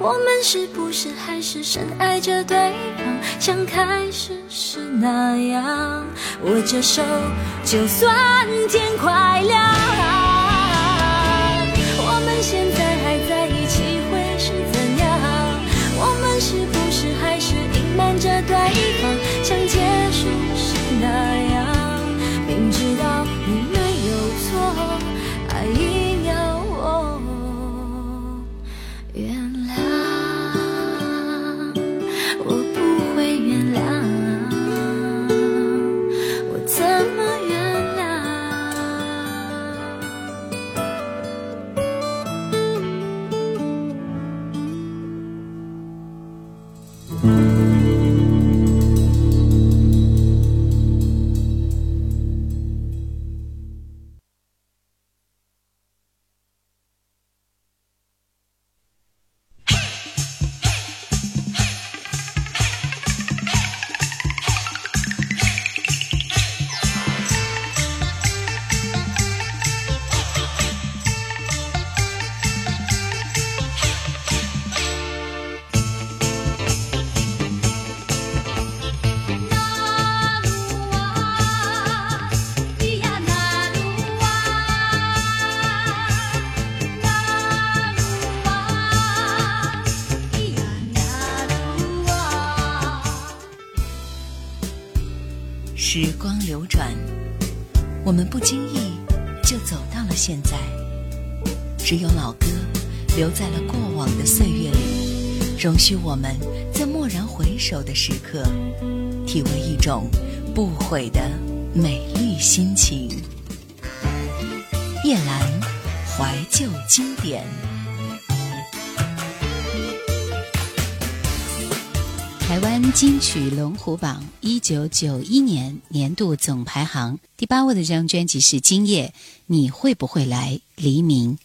我们是不是还是深爱着对方，像开始时那样，握着手，就算天快亮。留在了过往的岁月里，容许我们在蓦然回首的时刻，体会一种不悔的美丽心情。叶兰，怀旧经典。台湾金曲龙虎榜一九九一年年度总排行第八位的这张专辑是《今夜你会不会来》，黎明。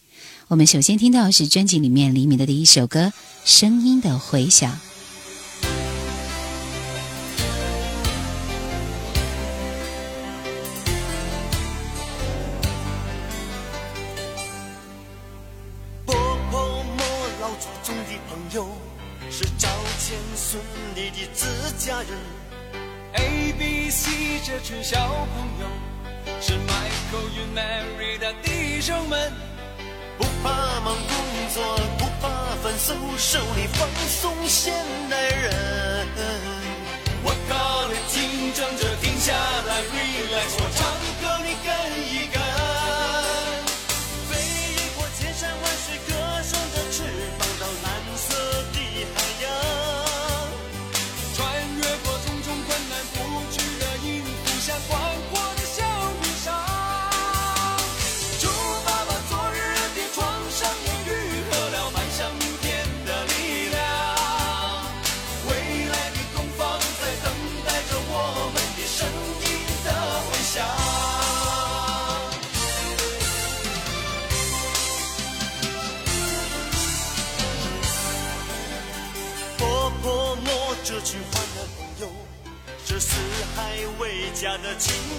我们首先听到是专辑里面黎明的第一首歌《声音的回响》。A B C 这群小朋友是 Michael 与 Mary 的弟兄们。不怕忙工作，不怕繁琐，手里放松，现代人。我靠你，紧张着停下来。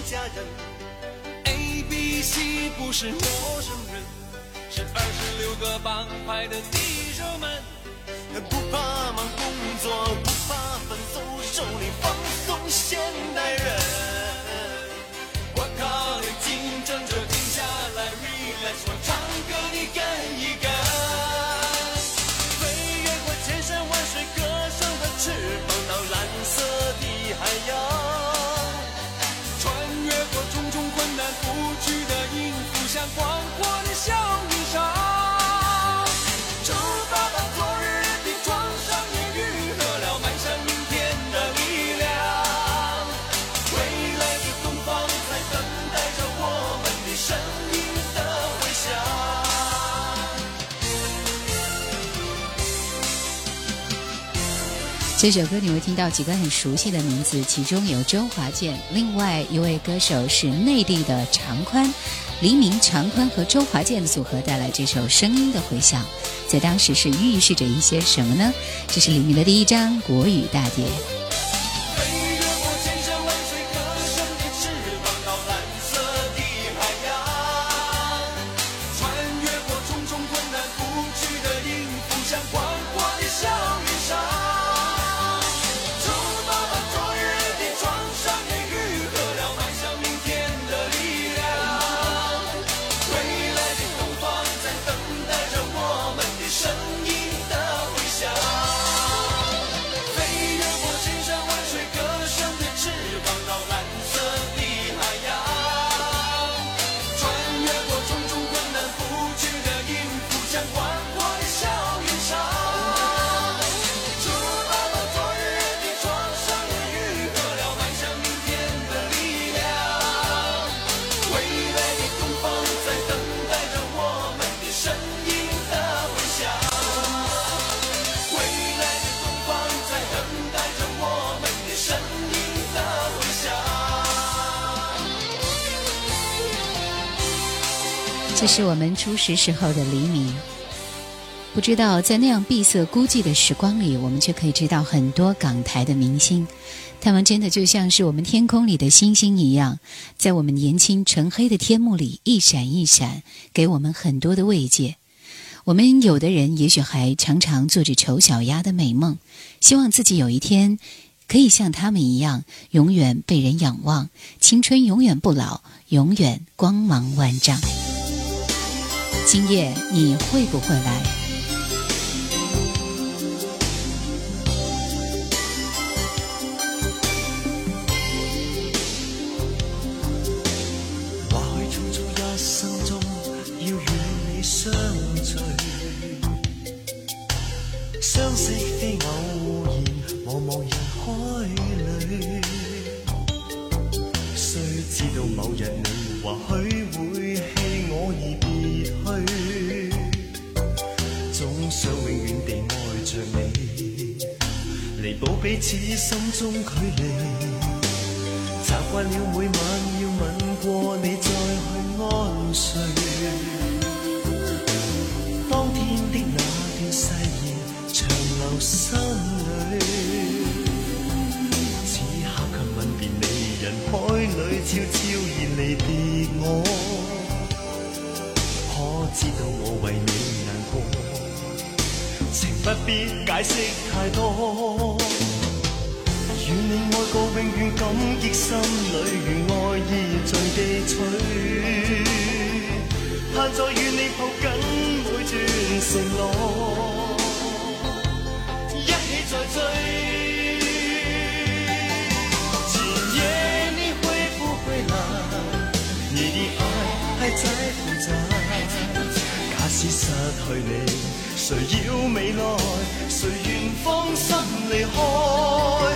家人，ABC 不是陌生人，是二十六个帮派的弟兄们，不怕忙工作，不怕奋斗，手里放松现代人。这首歌你会听到几个很熟悉的名字，其中有周华健，另外一位歌手是内地的常宽，黎明、常宽和周华健组合带来这首《声音的回响》，在当时是预示着一些什么呢？这是黎明的第一张国语大碟》。是时候的黎明，不知道在那样闭塞孤寂的时光里，我们却可以知道很多港台的明星，他们真的就像是我们天空里的星星一样，在我们年轻纯黑的天幕里一闪一闪，给我们很多的慰藉。我们有的人也许还常常做着丑小鸭的美梦，希望自己有一天可以像他们一样，永远被人仰望，青春永远不老，永远光芒万丈。今夜你会不会来？彼此心中距离，习惯了每晚要吻过你再去安睡。当天的那段誓言长留心里，此刻却吻别你，人海里悄悄然离别我。可知道我为你难过？情不必解释太多。与你爱过，永远感激心里，愿爱意尽寄取。盼再与你抱紧每段承诺，一起再追。今夜你会不会来？你的爱还在不在？假使失去你，谁要未来？谁愿放心离开？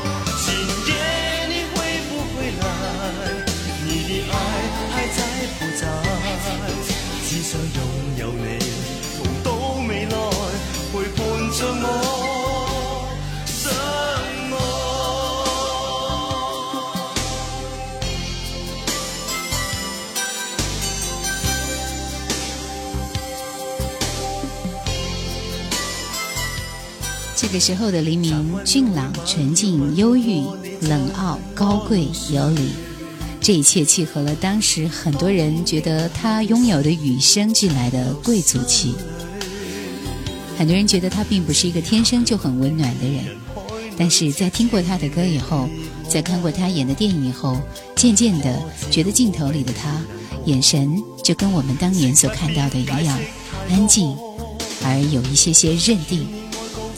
那个时候的黎明，俊朗、纯净、忧郁、冷傲、高贵、有礼，这一切契合了当时很多人觉得他拥有的与生俱来的贵族气。很多人觉得他并不是一个天生就很温暖的人，但是在听过他的歌以后，在看过他演的电影以后，渐渐的觉得镜头里的他，眼神就跟我们当年所看到的一样安静，而有一些些认定。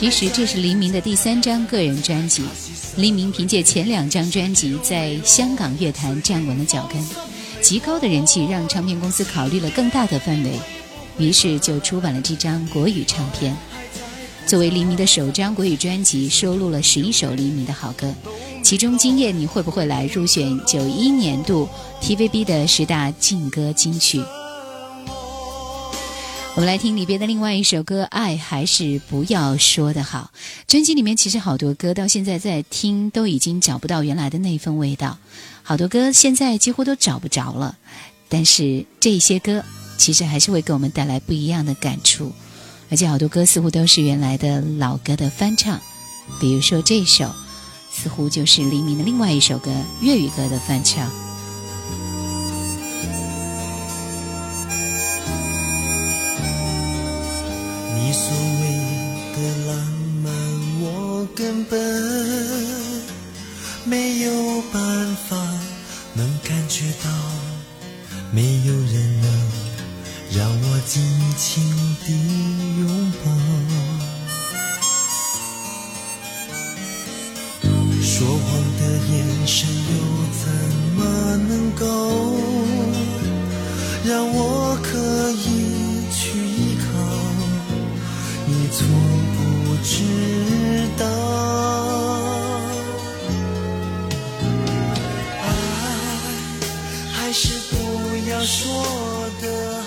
其实这是黎明的第三张个人专辑。黎明凭借前两张专辑在香港乐坛站稳了脚跟，极高的人气让唱片公司考虑了更大的范围，于是就出版了这张国语唱片。作为黎明的首张国语专辑，收录了十一首黎明的好歌，其中《今夜你会不会来》入选九一年度 TVB 的十大劲歌金曲。我们来听里边的另外一首歌，《爱还是不要说的好》。专辑里面其实好多歌到现在在听都已经找不到原来的那一份味道，好多歌现在几乎都找不着了。但是这些歌其实还是会给我们带来不一样的感触，而且好多歌似乎都是原来的老歌的翻唱，比如说这首，似乎就是黎明的另外一首歌粤语歌的翻唱。你所谓的浪漫，我根本没有办法能感觉到，没有人能让我尽情地拥抱。说谎的眼神又怎么能够让我可以？从不知道，爱还是不要说的。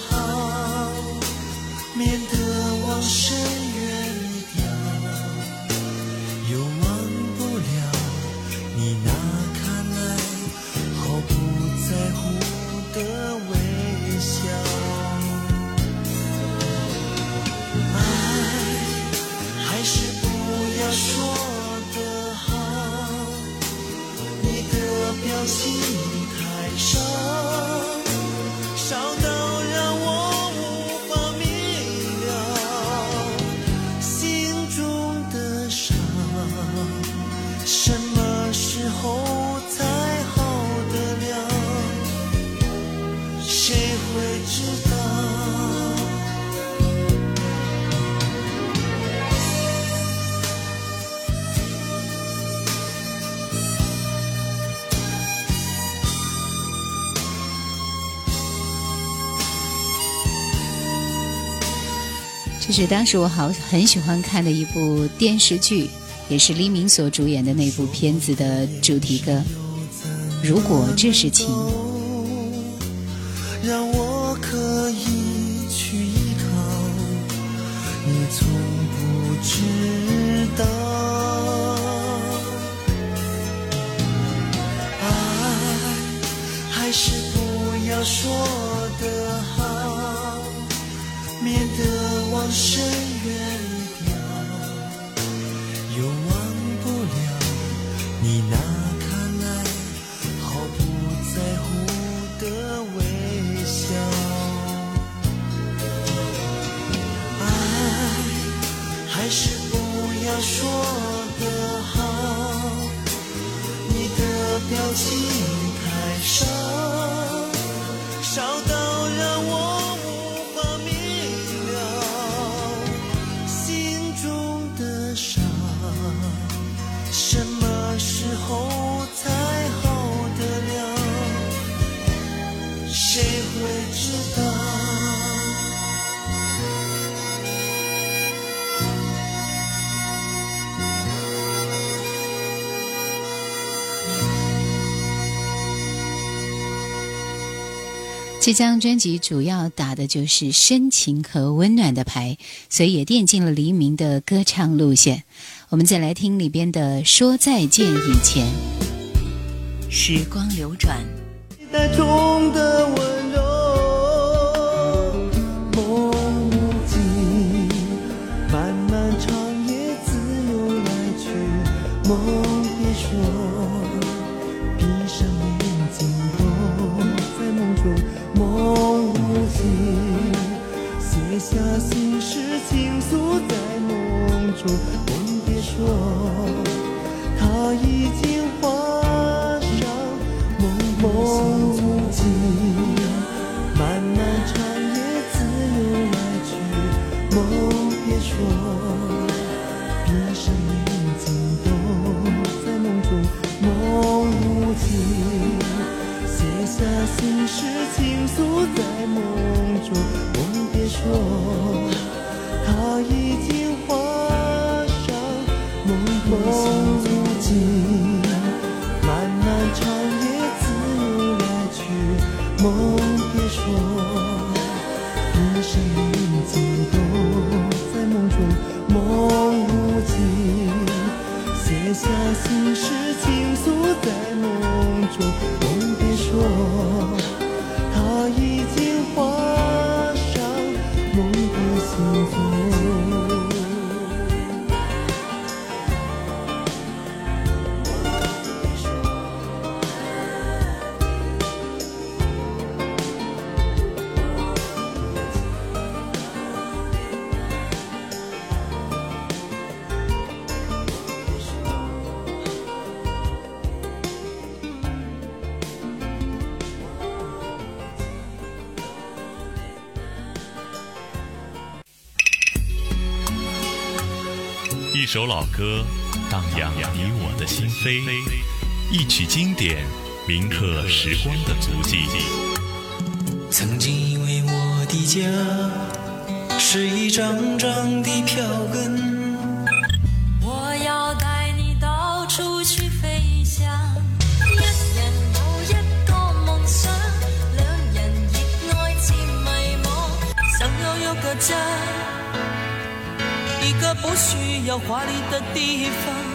是当时我好很喜欢看的一部电视剧，也是黎明所主演的那部片子的主题歌。如果这是情，让我可以去依靠，你从不知道，爱还是不要说。越远，又忘不了你那看来毫不在乎的微笑。爱，还是不要说。这张专辑主要打的就是深情和温暖的牌，所以也奠定了黎明的歌唱路线。我们再来听里边的《说再见以前》，时光流转。下心事，倾诉在梦中。梦别说，他已经化上梦梦境。漫漫长夜，自由来去。梦别说，闭上眼睛都在梦中。梦境，写下心事，倾诉在梦中。梦别说，低声吟都在梦中梦无尽，写下心事倾诉在梦中。梦别说，他已经还。首老歌荡漾你我的心扉，一曲经典铭刻时光的足迹。曾经以为我的家是一张张的票根，我要带你到处去飞翔。一人有一个梦想，两人热爱渐迷茫，想要有个家。不需要华丽的地方。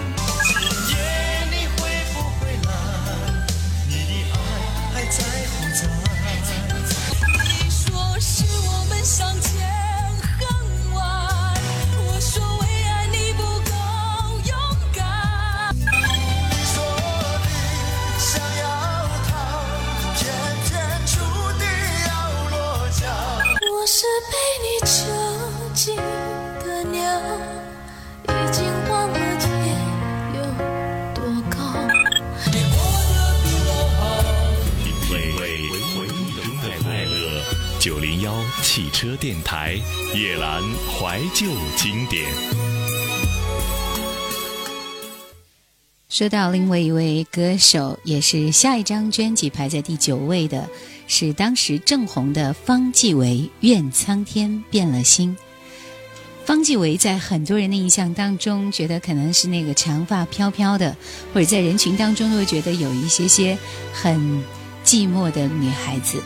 车电台夜兰怀旧经典。说到另外一位歌手，也是下一张专辑排在第九位的，是当时正红的方季韦，《怨苍天变了心》。方季韦在很多人的印象当中，觉得可能是那个长发飘飘的，或者在人群当中都会觉得有一些些很寂寞的女孩子。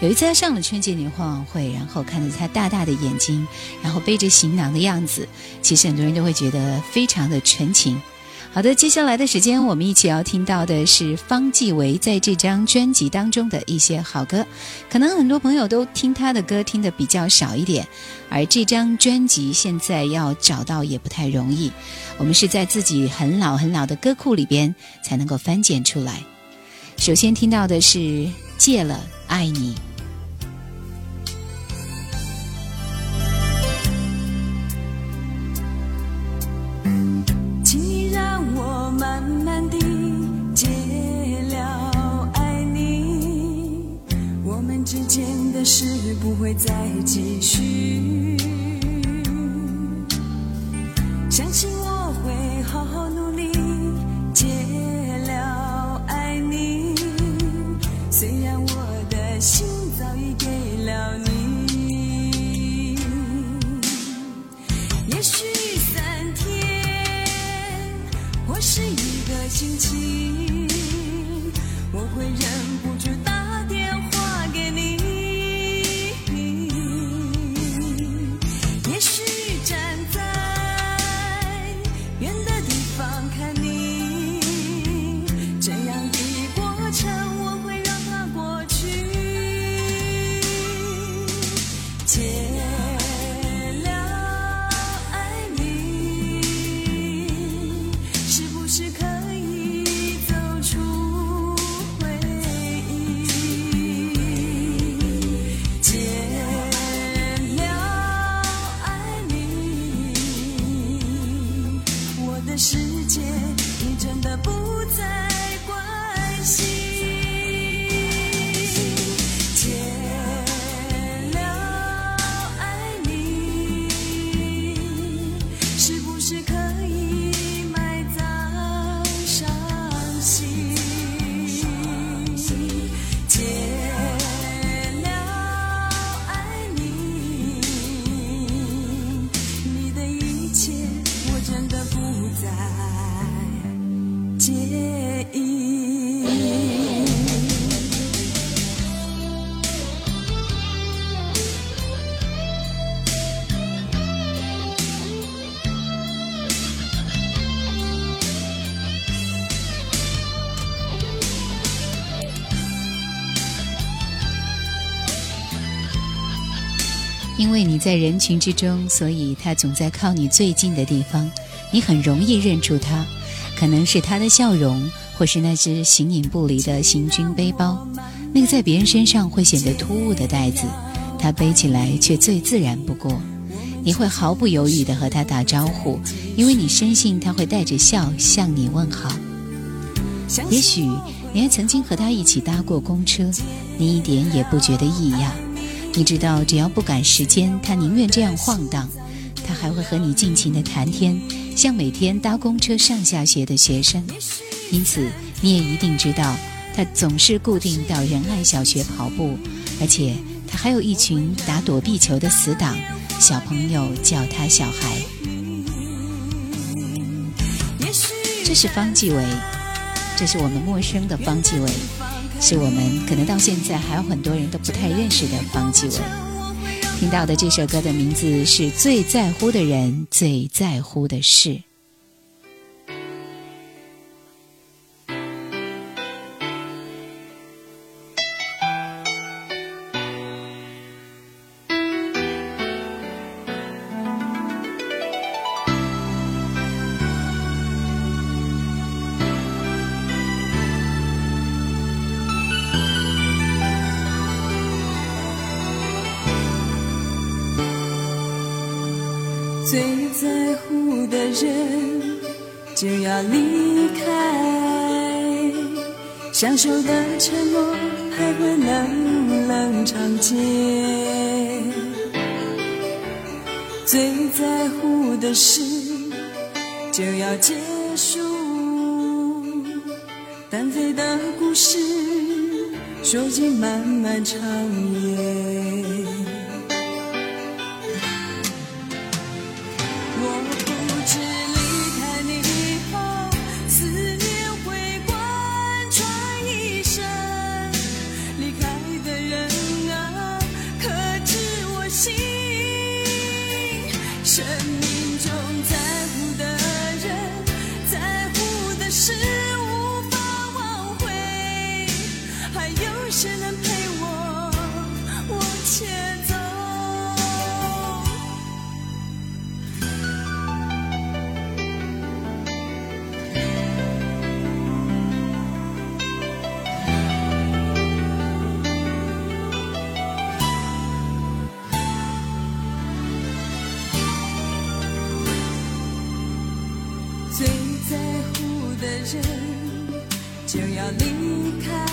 有一次他上了春节联欢晚会，然后看着他大大的眼睛，然后背着行囊的样子，其实很多人都会觉得非常的纯情。好的，接下来的时间我们一起要听到的是方季韦在这张专辑当中的一些好歌。可能很多朋友都听他的歌听的比较少一点，而这张专辑现在要找到也不太容易，我们是在自己很老很老的歌库里边才能够翻检出来。首先听到的是《戒了爱你》。我慢慢地戒了爱你，我们之间的事不会再继续。相信。为你在人群之中，所以他总在靠你最近的地方，你很容易认出他，可能是他的笑容，或是那只形影不离的行军背包，那个在别人身上会显得突兀的袋子，他背起来却最自然不过。你会毫不犹豫的和他打招呼，因为你深信他会带着笑向你问好。也许你还曾经和他一起搭过公车，你一点也不觉得异样。你知道，只要不赶时间，他宁愿这样晃荡。他还会和你尽情的谈天，像每天搭公车上下学的学生。因此，你也一定知道，他总是固定到仁爱小学跑步，而且他还有一群打躲避球的死党。小朋友叫他小孩。这是方继伟，这是我们陌生的方继伟。是我们可能到现在还有很多人都不太认识的方季惟，听到的这首歌的名字是《最在乎的人，最在乎的事》。相守的承诺还会冷冷长街，最在乎的事就要结束，单飞的故事说尽漫漫长夜。就要离开，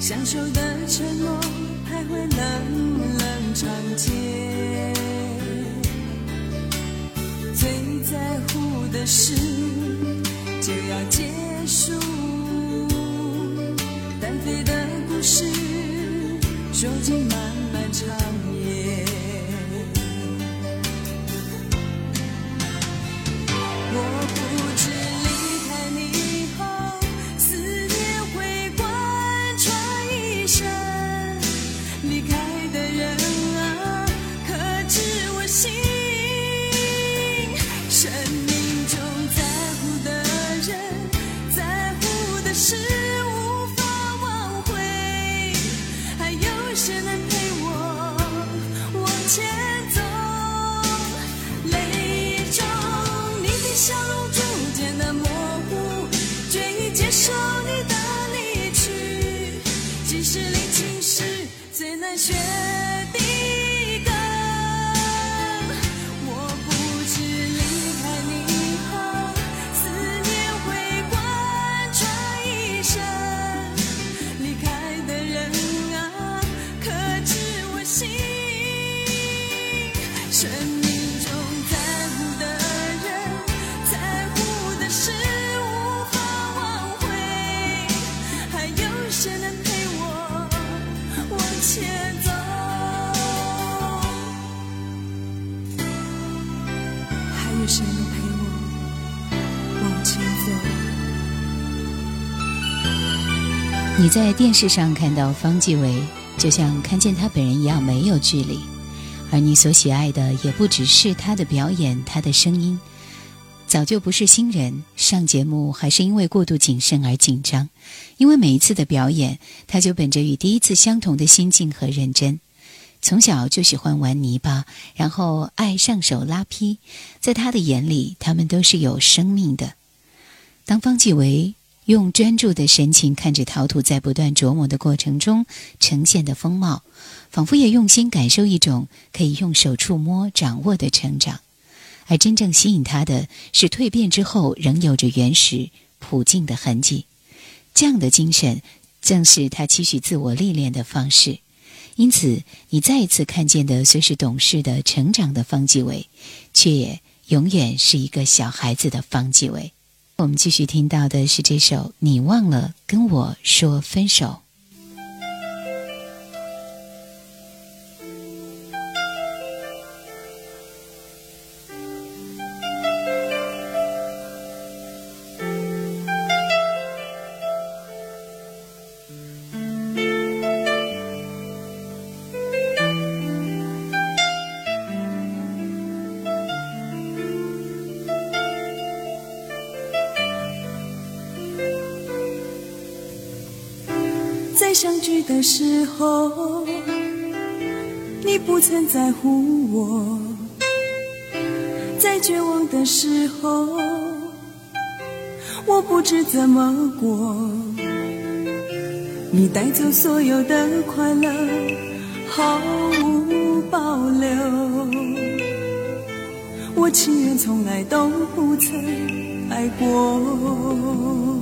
相守的承诺还会冷冷长街，最在乎的事就要结束，单飞的故事说尽。在电视上看到方季维，就像看见他本人一样，没有距离。而你所喜爱的也不只是他的表演，他的声音。早就不是新人，上节目还是因为过度谨慎而紧张。因为每一次的表演，他就本着与第一次相同的心境和认真。从小就喜欢玩泥巴，然后爱上手拉坯。在他的眼里，他们都是有生命的。当方季维。用专注的神情看着陶土在不断琢磨的过程中呈现的风貌，仿佛也用心感受一种可以用手触摸、掌握的成长。而真正吸引他的是蜕变之后仍有着原始朴净的痕迹。这样的精神，正是他期许自我历练的方式。因此，你再一次看见的虽是懂事的成长的方继伟，却也永远是一个小孩子的方继伟。我们继续听到的是这首《你忘了跟我说分手》。时候，你不曾在乎我，在绝望的时候，我不知怎么过。你带走所有的快乐，毫无保留。我情愿从来都不曾爱过。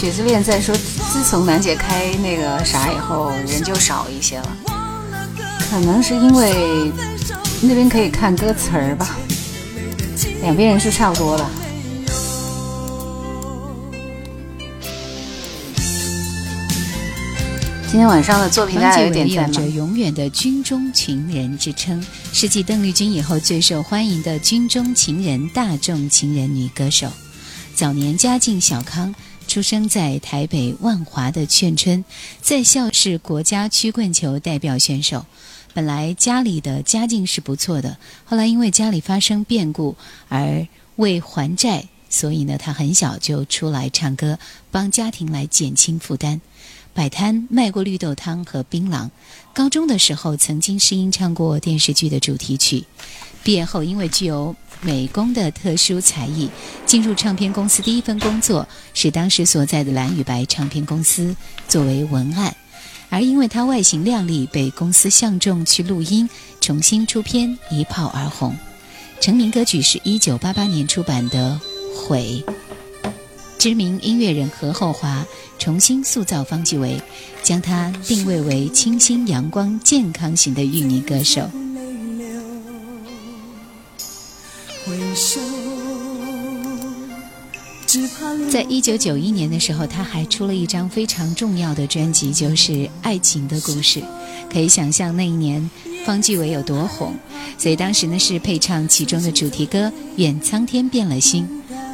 雪子练在说，自从楠姐开那个啥以后，人就少一些了。可能是因为那边可以看歌词儿吧。两边人是差不多的。今天晚上的作品，大家有点。有着“永远的军中情人”之称，是继邓丽君以后最受欢迎的军中情人、大众情人女歌手。早年家境小康。出生在台北万华的劝春，在校是国家曲棍球代表选手。本来家里的家境是不错的，后来因为家里发生变故而为还债，所以呢，他很小就出来唱歌，帮家庭来减轻负担。摆摊卖过绿豆汤和槟榔。高中的时候曾经试音唱过电视剧的主题曲。毕业后因为具有美工的特殊才艺，进入唱片公司第一份工作是当时所在的蓝与白唱片公司作为文案，而因为它外形靓丽，被公司相中去录音，重新出片一炮而红。成名歌曲是一九八八年出版的《悔》，知名音乐人何厚华重新塑造方季韦，将他定位为清新阳光、健康型的玉泥歌手。在一九九一年的时候，他还出了一张非常重要的专辑，就是《爱情的故事》。可以想象那一年方季韦有多红，所以当时呢是配唱其中的主题歌《愿苍天变了心》。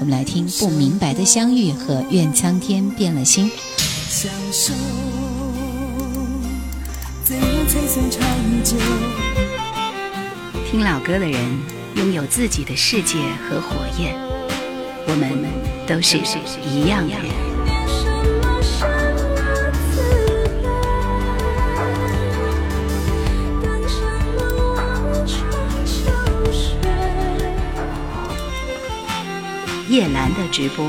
我们来听《不明白的相遇》和《愿苍天变了心》。听老歌的人。拥有自己的世界和火焰，我们都是一样的人。叶兰的直播，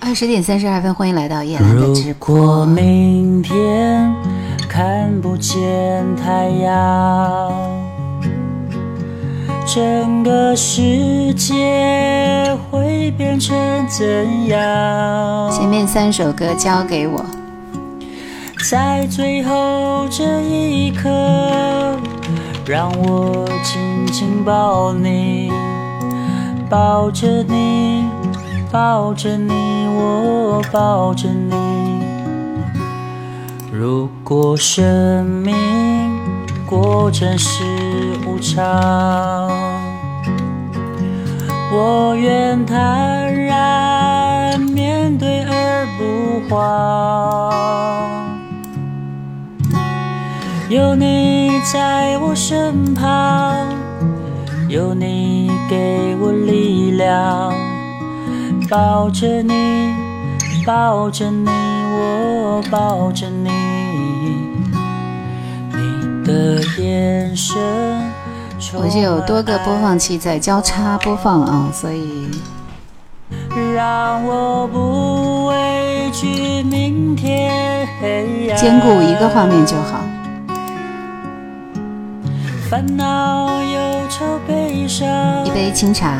二十点三十二分，欢迎来到夜兰的直播。如果明天看不见太阳。整个世界会变成怎样？前面三首歌交给我。在最后这一刻，让我紧紧抱你，抱着你，抱着你，我抱着你。如果生命。过真实无常，我愿坦然面对而不慌。有你在我身旁，有你给我力量，抱着你，抱着你，我抱着你。我就有多个播放器在交叉播放啊，所以兼顾一个画面就好。一杯清茶，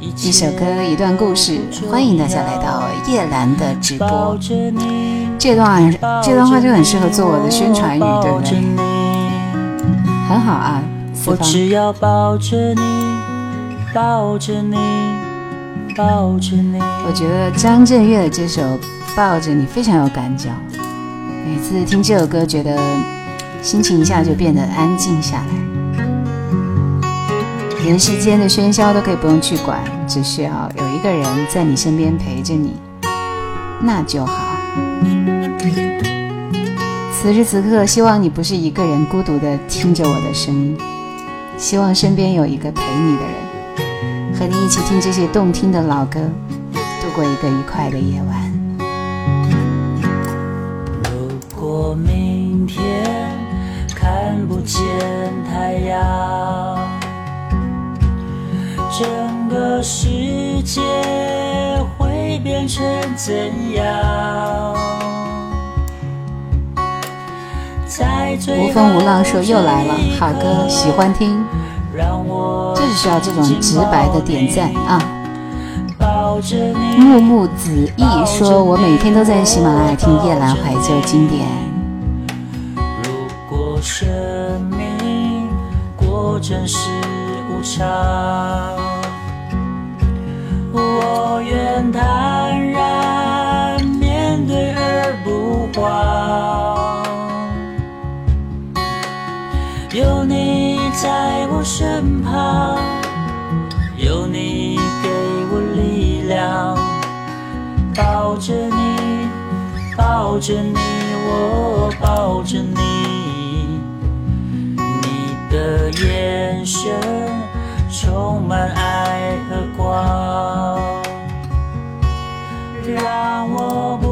一首歌，一段故事，欢迎大家来到叶兰的直播。这段这段话就很适合做我的宣传语，对不对？很好啊，我只要抱抱抱着着你，你，着你。我觉得张震岳的这首《抱着你》非常有感觉，每次听这首歌，觉得心情一下就变得安静下来，人世间的喧嚣都可以不用去管，只需要有一个人在你身边陪着你，那就好。此时此刻，希望你不是一个人孤独的听着我的声音，希望身边有一个陪你的人，和你一起听这些动听的老歌，度过一个愉快的夜晚。如果明天看不见太阳，整个世界会变成怎样？无风无浪说又来了，好歌喜欢听，正是需要这种直白的点赞啊！木木子逸说，我每天都在喜马拉雅听夜蓝怀旧经典。我愿坦然面对不有你在我身旁，有你给我力量。抱着你，抱着你，我抱着你。你的眼神充满爱和光，让我。不。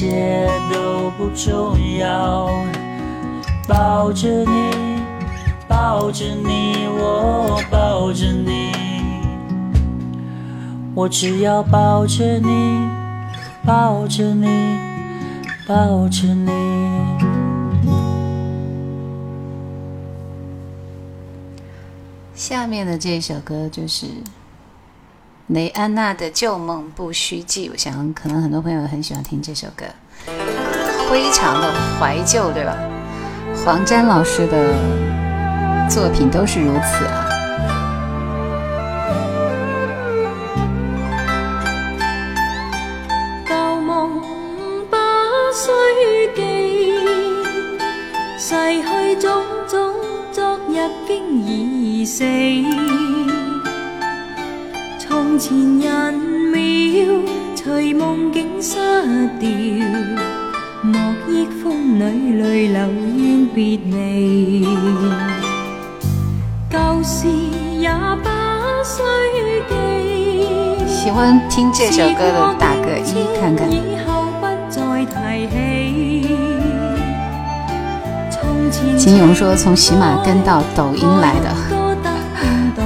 一切都不重要，抱着你，抱着你，我抱着你，我只要抱着你，抱着你，抱着你。下面的这首歌就是。雷安娜的《旧梦不须记》，我想可能很多朋友很喜欢听这首歌，非常的怀旧，对吧？黄沾老师的作品都是如此啊。旧梦不须记，逝去种种昨日经已死。喜欢听这首歌的打个一看看。金勇说从喜马跟到抖音来的。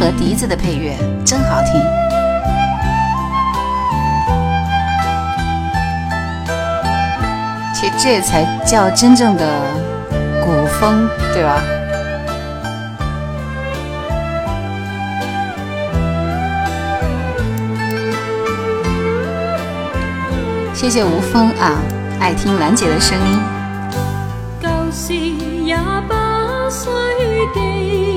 和笛子的配乐真好听，其实这才叫真正的古风，对吧？谢谢吴峰啊，爱听兰姐的声音。旧也不记。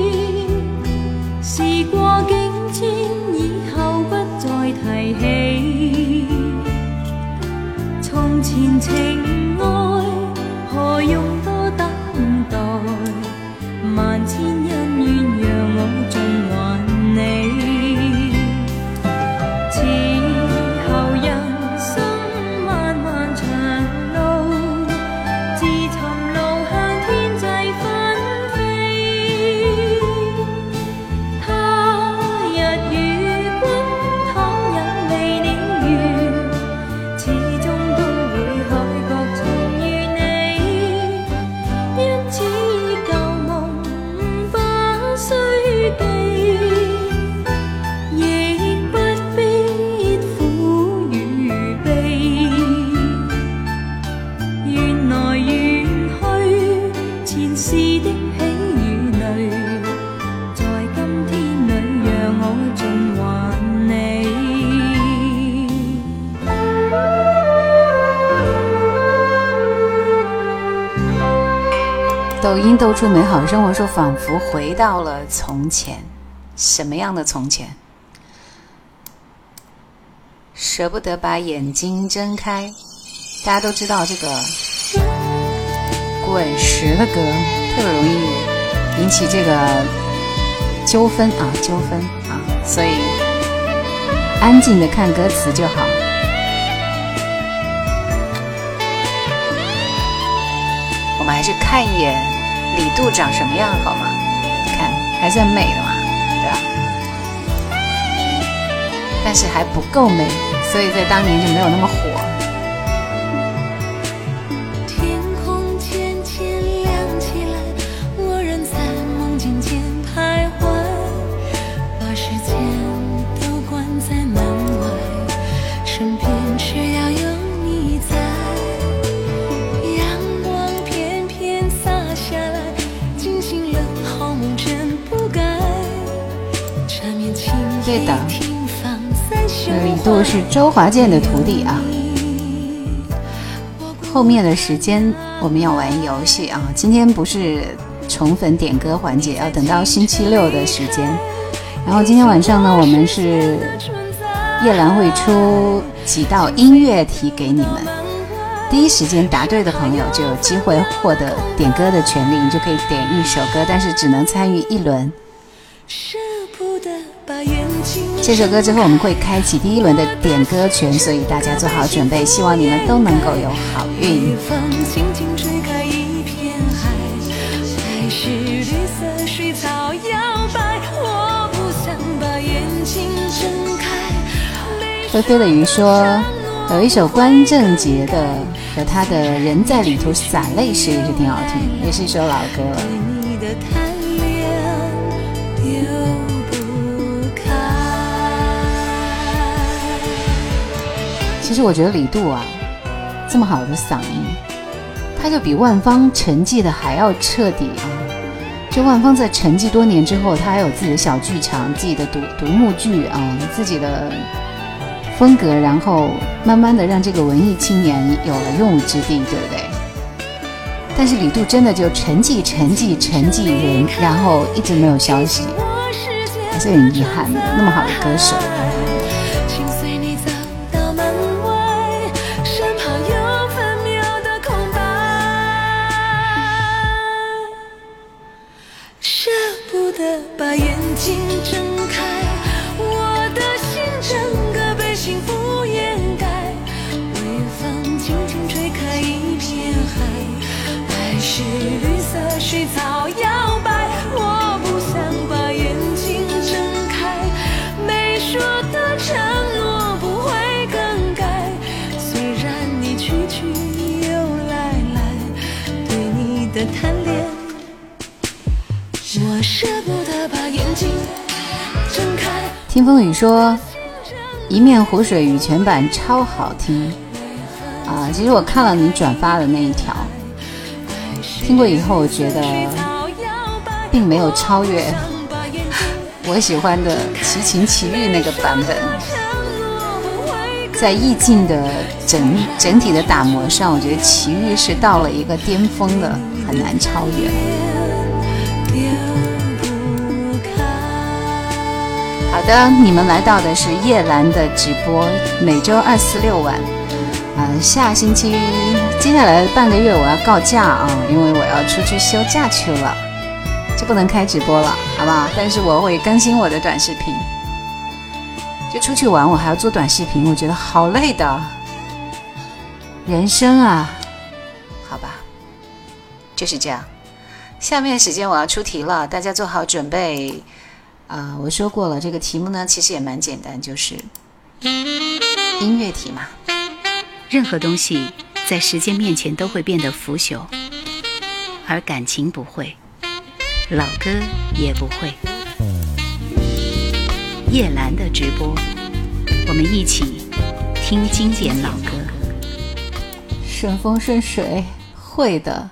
透出美好生活，说仿佛回到了从前，什么样的从前？舍不得把眼睛睁开。大家都知道这个滚石的歌特别容易引起这个纠纷啊，纠纷啊，所以安静的看歌词就好。我们还是看一眼。李杜长什么样？好吗？看，还算美的嘛，对吧？但是还不够美，所以在当年就没有那么火。是周华健的徒弟啊。后面的时间我们要玩游戏啊。今天不是宠粉点歌环节，要等到星期六的时间。然后今天晚上呢，我们是叶兰会出几道音乐题给你们，第一时间答对的朋友就有机会获得点歌的权利，你就可以点一首歌，但是只能参与一轮。这首歌之后，我们会开启第一轮的点歌权，所以大家做好准备，希望你们都能够有好运。飞飞的鱼说，有一首关正杰的，有他的人在旅途洒泪时也是挺好听，也是一首老歌了。其实我觉得李杜啊，这么好的嗓音，他就比万芳沉寂的还要彻底啊！就万芳在沉寂多年之后，他还有自己的小剧场、自己的独独幕剧啊，自己的风格，然后慢慢的让这个文艺青年有了用武之地，对不对？但是李杜真的就沉寂、沉寂、沉寂人，然后一直没有消息，还是很遗憾的。那么好的歌手。说《一面湖水》羽泉版超好听啊！其实我看了你转发的那一条，听过以后我觉得并没有超越 我喜欢的《奇情奇遇》那个版本。在意境的整整体的打磨上，我觉得《奇遇》是到了一个巅峰的，很难超越。好的，你们来到的是叶兰的直播，每周二、四、六晚。嗯，下星期接下来半个月我要告假啊，因为我要出去休假去了，就不能开直播了，好不好？但是我会更新我的短视频。就出去玩，我还要做短视频，我觉得好累的。人生啊，好吧，就是这样。下面时间我要出题了，大家做好准备。啊，我说过了，这个题目呢，其实也蛮简单，就是音乐题嘛。任何东西在时间面前都会变得腐朽，而感情不会，老歌也不会。叶兰的直播，我们一起听经典老歌。顺风顺水，会的。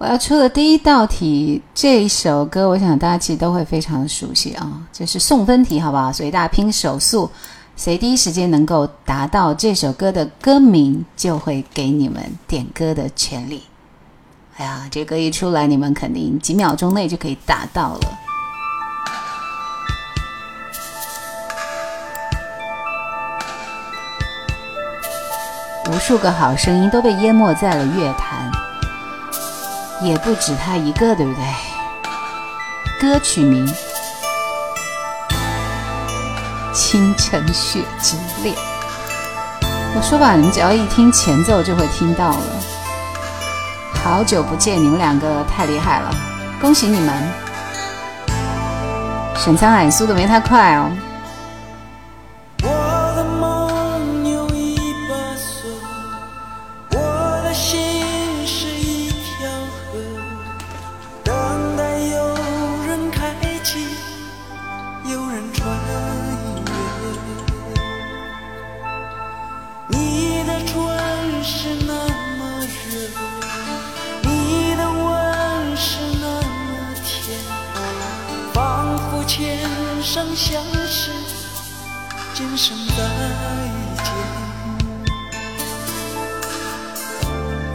我要出的第一道题，这首歌我想大家其实都会非常熟悉啊，这是送分题，好不好？所以大家拼手速，谁第一时间能够达到这首歌的歌名，就会给你们点歌的权利。哎呀，这歌一出来，你们肯定几秒钟内就可以达到了。无数个好声音都被淹没在了乐坛。也不止他一个，对不对？歌曲名《倾城雪之恋》。我说吧，你们只要一听前奏就会听到了。好久不见，你们两个太厉害了，恭喜你们！沈沧海，速度没他快哦。像是今生再见。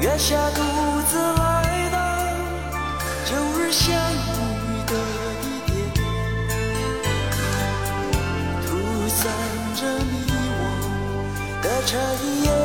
月下独自来到旧日相遇的地点，铺散着你我的尘烟。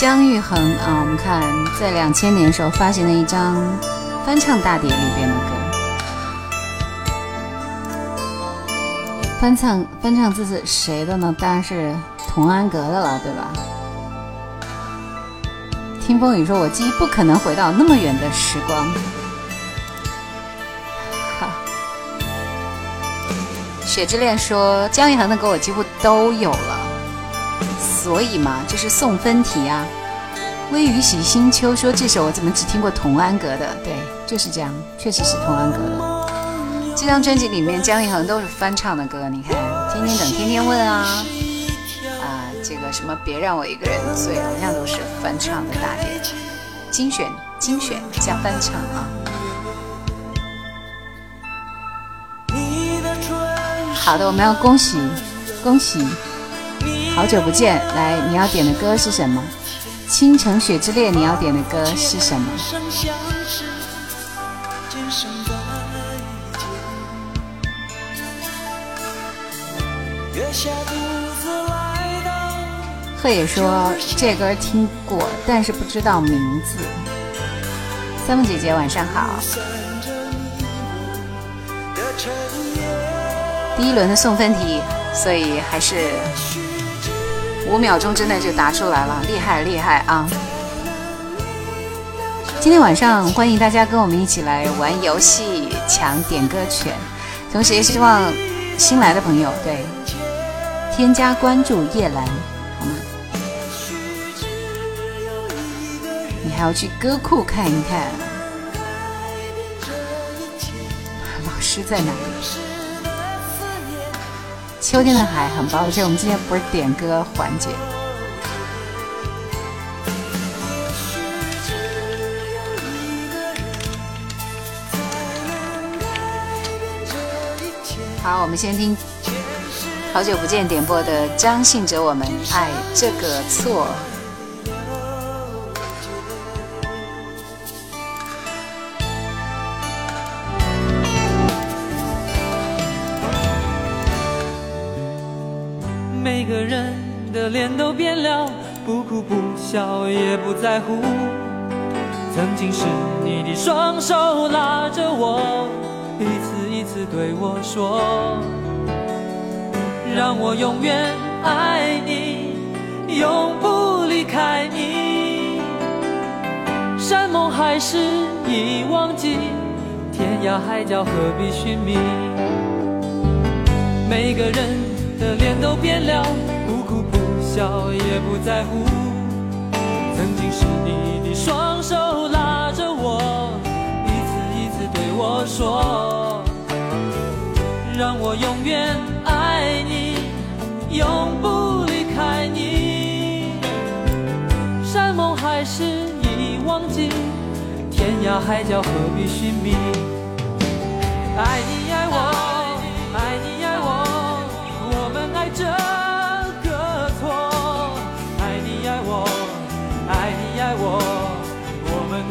姜育恒啊，我们看在两千年时候发行的一张翻唱大碟里边的歌，翻唱翻唱这是谁的呢？当然是童安格的了，对吧？听风雨说，我记忆不可能回到那么远的时光。哈，雪之恋说，姜育恒的歌我几乎都有了。所以嘛，就是送分题啊。微雨洗新秋，说这首我怎么只听过童安格的？对，就是这样，确实是童安格的。这张专辑里面，姜育恒都是翻唱的歌。你看，天天等，天天问啊啊，这个什么别让我一个人醉，同样都是翻唱的大碟，精选精选加翻唱啊。好的，我们要恭喜恭喜。好久不见，来，你要点的歌是什么？《倾城雪之恋》你要点的歌是什么？贺野说这歌听过，但是不知道名字。三木姐姐晚上好。第一轮的送分题，所以还是。五秒钟之内就答出来了，厉害厉害啊！今天晚上欢迎大家跟我们一起来玩游戏抢点歌权，同时也希望新来的朋友对添加关注叶兰好吗？你还要去歌库看一看。老师在哪里？秋天的海很薄，而且我们今天不是点歌环节。好，我们先听《好久不见》点播的张信哲，我们爱这个错。笑也不在乎，曾经是你的双手拉着我，一次一次对我说，让我永远爱你，永不离开你。山盟海誓已忘记，天涯海角何必寻觅？每个人的脸都变了，不哭不笑也不在乎。是你的双手拉着我，一次一次对我说，让我永远爱你，永不离开你。山盟海誓已忘记，天涯海角何必寻觅？爱。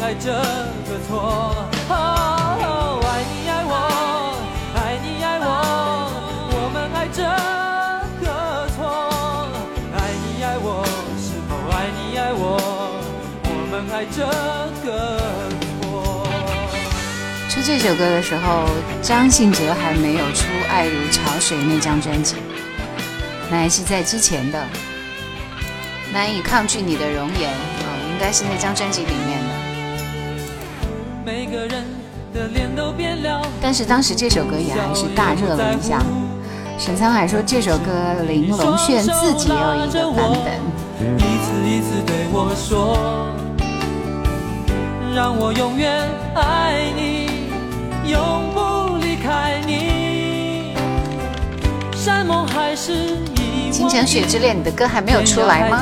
爱这个错。出这首歌的时候，张信哲还没有出《爱如潮水》那张专辑，那还是在之前的《难以抗拒你的容颜》啊，应该是那张专辑里面。但是当时这首歌也还是大热了一下。沈沧海说这首歌，林隆炫自己也有一个版本。嗯。《倾城雪之恋》你的歌还没有出来吗？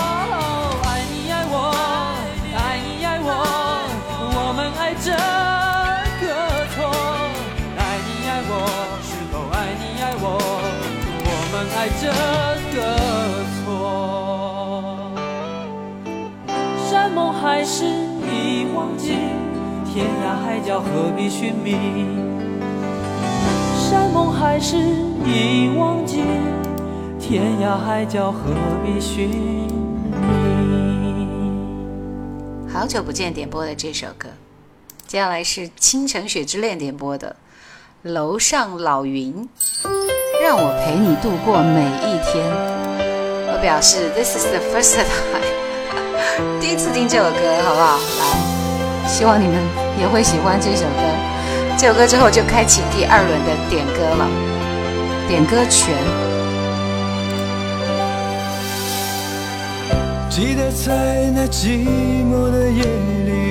这个错爱你爱我是否爱你爱我我们爱这个错山盟海誓已忘记天涯海角何必寻觅山盟海誓已忘记天涯海角何必寻觅好久不见点播了这首歌接下来是《倾城雪之恋》点播的《楼上老云》，让我陪你度过每一天。我表示 This is the first time，第一次听这首歌，好不好？来，希望你们也会喜欢这首歌。这首歌之后就开启第二轮的点歌了，点歌权。记得在那寂寞的夜里。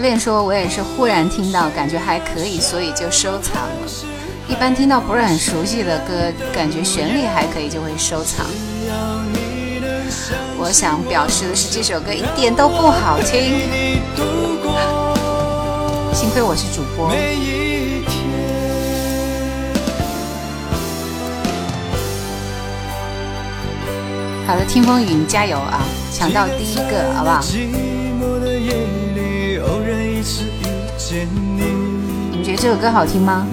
随便说，我也是忽然听到，感觉还可以，所以就收藏了。一般听到不是很熟悉的歌，感觉旋律还可以就会收藏。我想表示的是这首歌一点都不好听，幸亏我是主播。好的，听风雨，你加油啊！抢到第一个，好不好？你你觉得这首歌好听吗？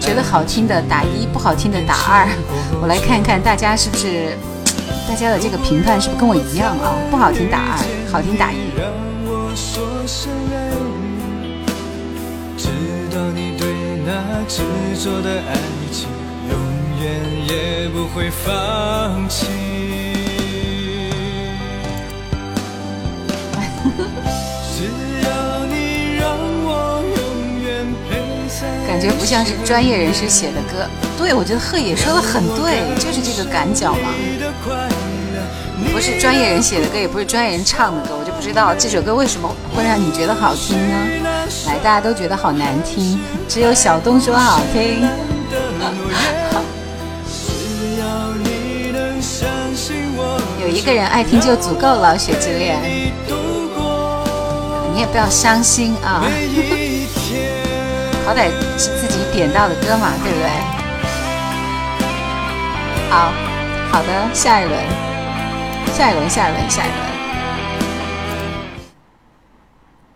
觉得好听的打一，不好听的打二。我来看看大家是不是，大家的这个评判是不是跟我一样啊？不好听打二，好听打一。执着的爱情，永远也不会放弃。感觉不像是专业人士写的歌，对我觉得贺野说的很对，就是这个感脚嘛。不是专业人写的歌，也不是专业人唱的歌，我就不知道这首歌为什么会让你觉得好听呢？来，大家都觉得好难听，只有小东说好听。有一个人爱听就足够了，雪之恋。你也不要伤心啊。好歹是自己点到的歌嘛，对不对？好，好的，下一轮，下一轮，下一轮，下一轮。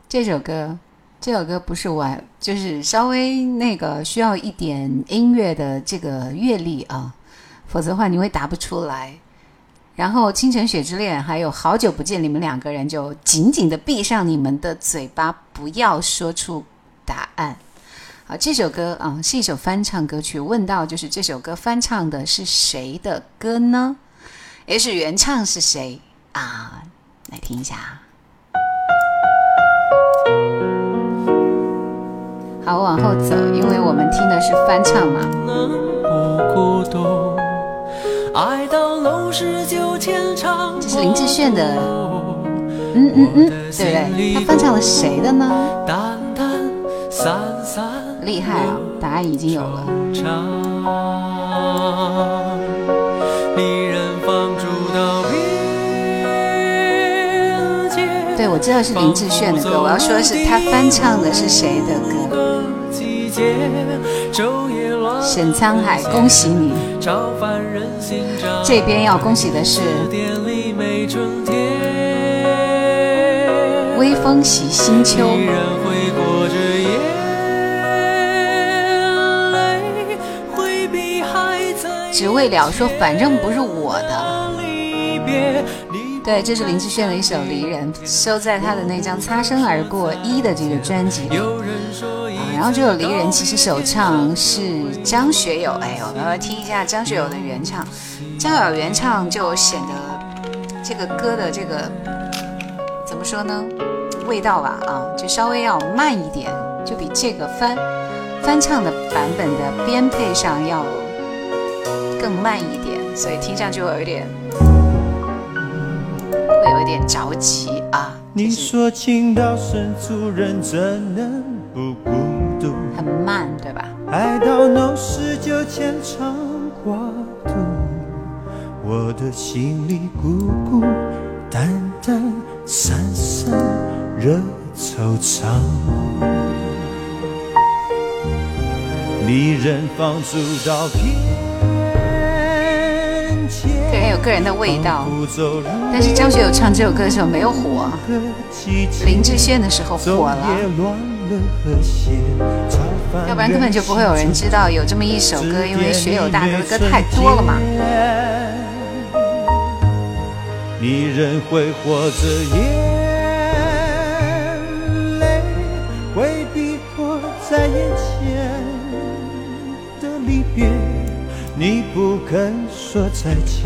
这首歌，这首歌不是玩，就是稍微那个需要一点音乐的这个阅历啊，否则的话你会答不出来。然后《倾城雪之恋》还有《好久不见》，你们两个人就紧紧的闭上你们的嘴巴，不要说出答案。好，这首歌啊是一首翻唱歌曲。问到就是这首歌翻唱的是谁的歌呢？也许原唱是谁啊？来听一下。好，往后走，因为我们听的是翻唱嘛。这是林志炫的，嗯嗯嗯，对不对？他翻唱了谁的呢？淡淡散散。厉害啊！答案已经有了。对，我知道是林志炫的歌。我要说的是，他翻唱的是谁的歌？沈沧海，恭喜你！这边要恭喜的是，微风喜新秋。只为了说，反正不是我的。对，这是林志炫的一首《离人》，收在他的那张《擦身而过一》的这个专辑。啊，然后这首《离人》其实首唱是张学友。哎呦，咱们听一下张学友的原唱。张学友原唱就显得这个歌的这个怎么说呢？味道吧，啊，就稍微要慢一点，就比这个翻翻唱的版本的编配上要。更慢一点，所以听上去会有一点，会有一点着急啊。你说情到深处人怎能不孤独？很慢，对吧？爱到浓时就牵肠挂肚，我的心里孤孤单单，三生惹惆怅。离人放逐到平。个人有个人的味道，但是张学友唱这首歌的时候没有火，林志炫的时候火了，要不然根本就不会有人知道有这么一首歌，因为学友大哥的歌太多了嘛。你不肯说再见，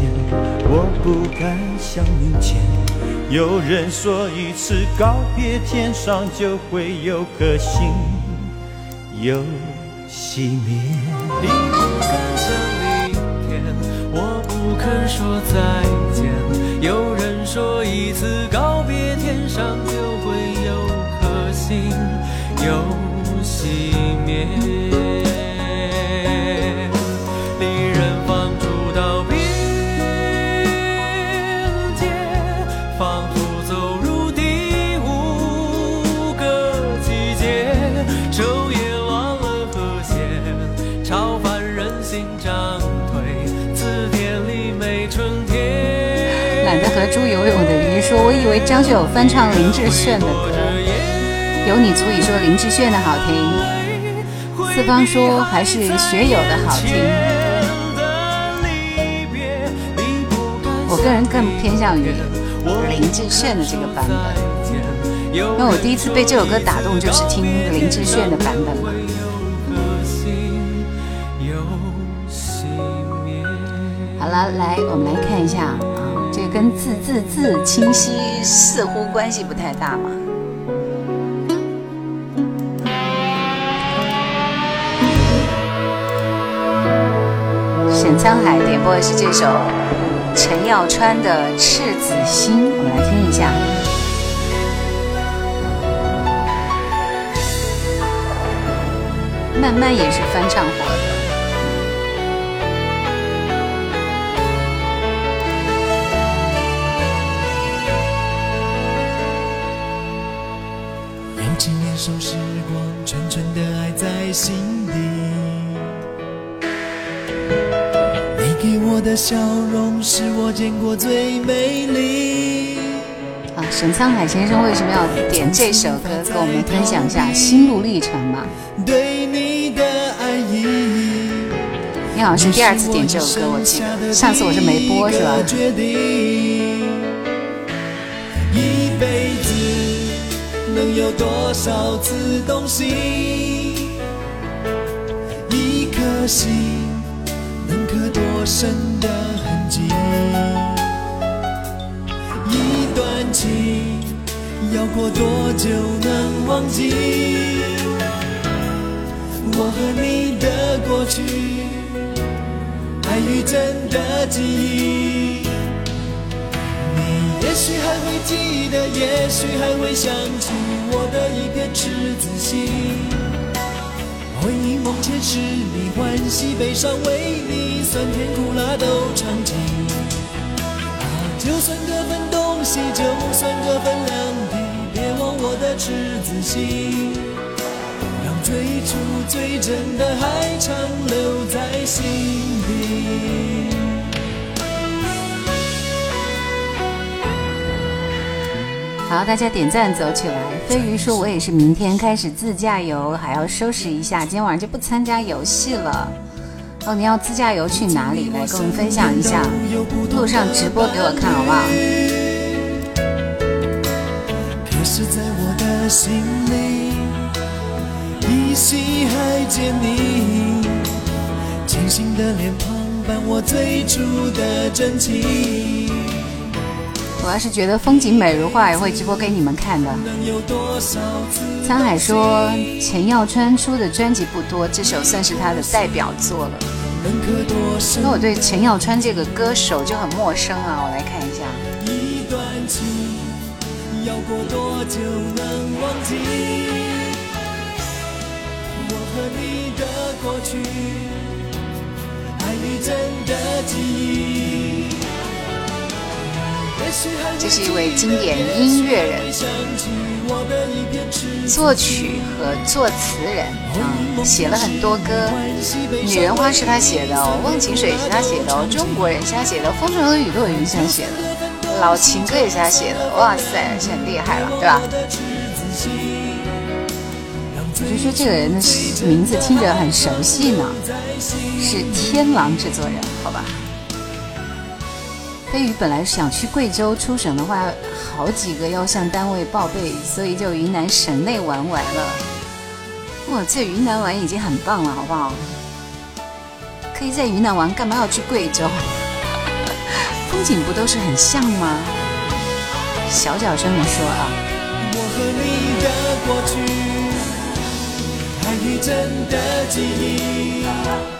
我不敢想明天。有人说一次告别，天上就会有颗星又熄灭。你不肯想明天，我不肯说再见。有人说一次告别，天上就会有颗星又熄灭。说我以为张学友翻唱林志炫的歌，有你足以说林志炫的好听。四方说还是学友的好听。我个人更偏向于林志炫的这个版本，因为我第一次被这首歌打动就是听林志炫的版本嘛。好了，来我们来看一下。跟字字字清晰似乎关系不太大嘛。沈沧海点播的是这首陈耀川的《赤子心》，我们来听一下。慢慢也是翻唱过的。啊，沈沧海先生为什么要点这首歌跟我们分享一下心路历程嘛？你好，是第二次点这首歌，我记得上次我是没播颗心。深的痕迹，一段情要过多久能忘记？我和你的过去，爱与真的记忆，你也许还会记得，也许还会想起我的一片赤子心。回忆梦前是你，欢喜悲伤为你，酸甜苦辣都尝尽。啊，就算各分东西，就算各分两地，别忘我的赤子心。让最初最真的爱长留在心底。好，大家点赞走起来。飞鱼说：“我也是，明天开始自驾游，还要收拾一下，今天晚上就不参加游戏了。哦，你要自驾游去哪里？来，跟我们分享一下，路上直播给我看，好不好？”我要是觉得风景美如画，也会直播给你们看的。沧海说，陈耀川出的专辑不多，这首算是他的代表作了。因为我对陈耀川这个歌手就很陌生啊，我来看一下。一段情要过多久能忘记？我和你的过去，爱与真的记忆。这是一位经典音乐人，作曲和作词人，嗯，写了很多歌，《女人花》是他写的哦，《忘情水》是他写的哦，《中国人》是他写的，《风中的雨露》也是他写的，《老情歌》也是他写的，哇塞，是很厉害了，对吧？我就说这个人的名字听着很熟悉呢，是天狼制作人，好吧？飞宇本来想去贵州出省的话，好几个要向单位报备，所以就云南省内玩完了。哇，这云南玩已经很棒了，好不好？可以在云南玩，干嘛要去贵州？风景不都是很像吗？小脚这么说啊。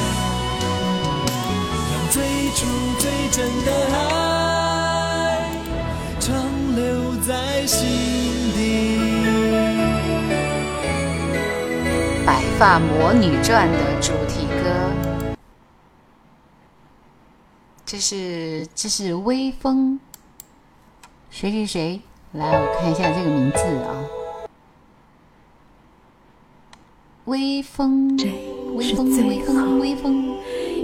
最真的爱，长留在心《白发魔女传》的主题歌，这是这是微风，谁谁谁？来，我看一下这个名字啊，微风，微风，微风，微风。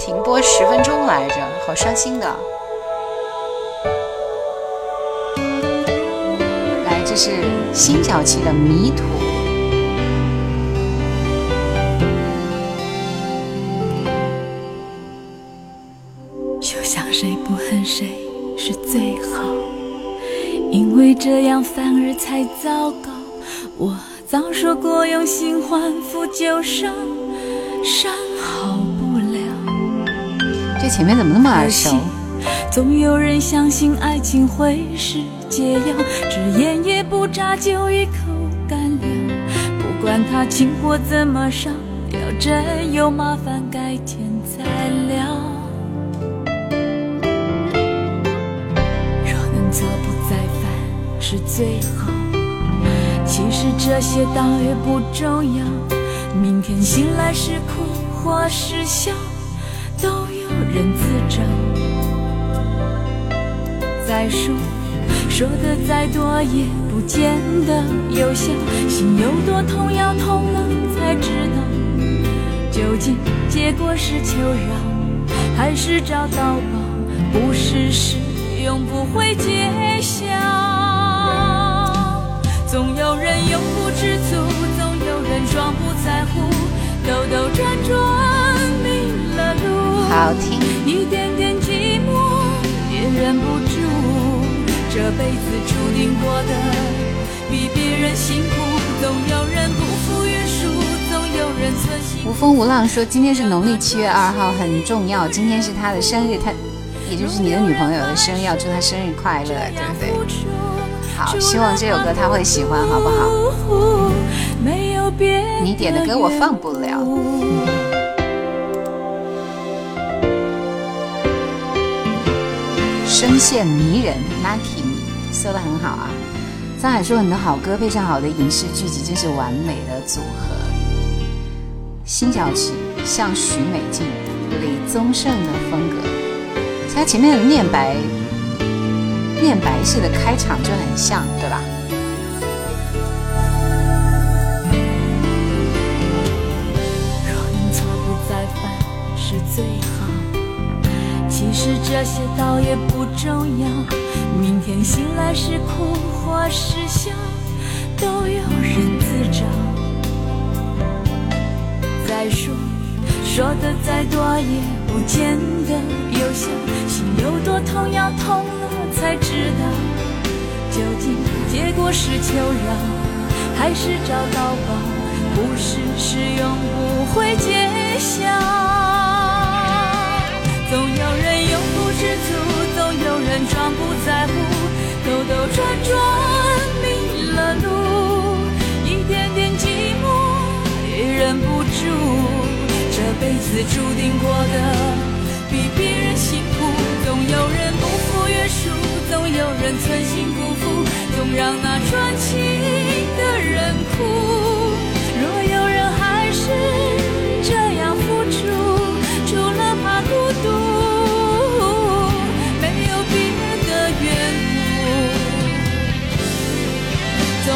停播十分钟来着，好伤心的。来，这是辛晓琪的《迷途》。就像谁不恨谁是最好，因为这样反而才糟糕。我早说过，用心换负旧伤，伤。前面怎么那么耳熟总有人相信爱情会是解药只眼也不眨就一口干了不管他情火怎么烧要真有麻烦改天再聊若能做不再犯是最好其实这些倒也不重要明天醒来是哭或是笑都人自找。再说说的再多也不见得有效。心有多痛，要痛了才知道。究竟结果是求饶，还是找到宝？不试试，永不会揭晓。总有人永不知足，总有人装不在乎，兜兜转转。好听。无风无浪说：“今天是农历七月二号，很重要。今天是他的生日，他，也就是你的女朋友的生日，要祝他生日快乐，对不对？好，希望这首歌他会喜欢，好不好？你点的歌我放不了。”声线迷人 n a k t y 你收的很好啊。张海说你的好歌，非常好的影视剧集，真是完美的组合。辛晓琪像许美静、李宗盛的风格，他前面的念白，念白式的开场就很像，对吧？其实这些倒也不重要，明天醒来是哭或是笑，都有人自找。再说说的再多也不见得有效，心有多痛要痛了才知道。究竟结果是求饶，还是找到宝？故事是永不会揭晓。总有人永不知足，总有人装不在乎，兜兜转转迷了路，一点点寂寞也忍不住。这辈子注定过得比别人辛苦。总有人不服约束，总有人存心辜负，总让那专情的人哭。若有人还是……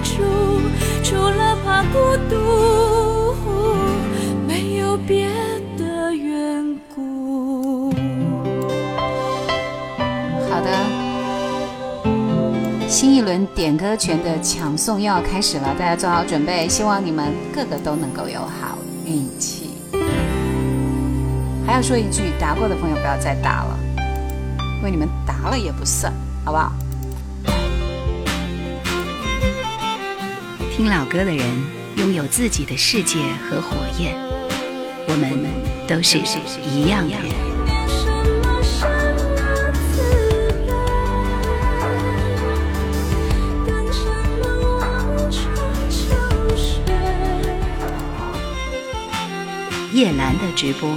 除了怕孤独，没有别的缘故。好的，新一轮点歌权的抢送又要开始了，大家做好准备，希望你们个个都能够有好运气。还要说一句，答过的朋友不要再答了，因为你们答了也不算，好不好？听老歌的人拥有自己的世界和火焰，我们都是一样的。叶兰的直播，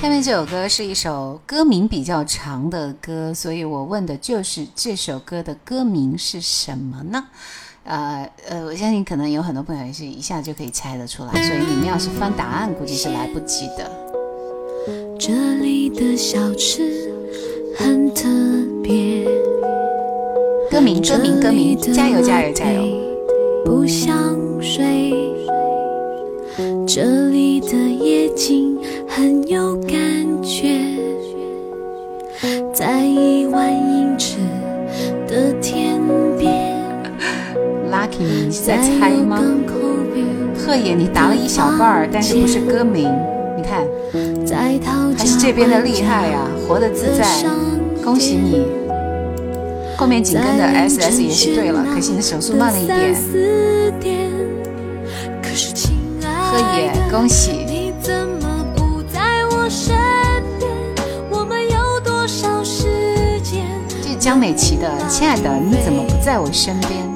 下面这首歌是一首歌名比较长的歌，所以我问的就是这首歌的歌名是什么呢？呃呃我相信可能有很多朋友也是一下就可以猜得出来所以你们要是翻答案估计是来不及的这里的小吃很特别歌名歌名歌名加油加油加油不想睡这里的夜景很有感觉在一万英尺的天在猜吗？贺野，你答了一小半儿，但是不是歌名？你看，还是这边的厉害啊！活得自在，恭喜你。后面紧跟着 SS 也是对了，可惜你手速慢了一点。贺野，恭喜。这江美琪的《亲爱的》，你怎么不在我身边？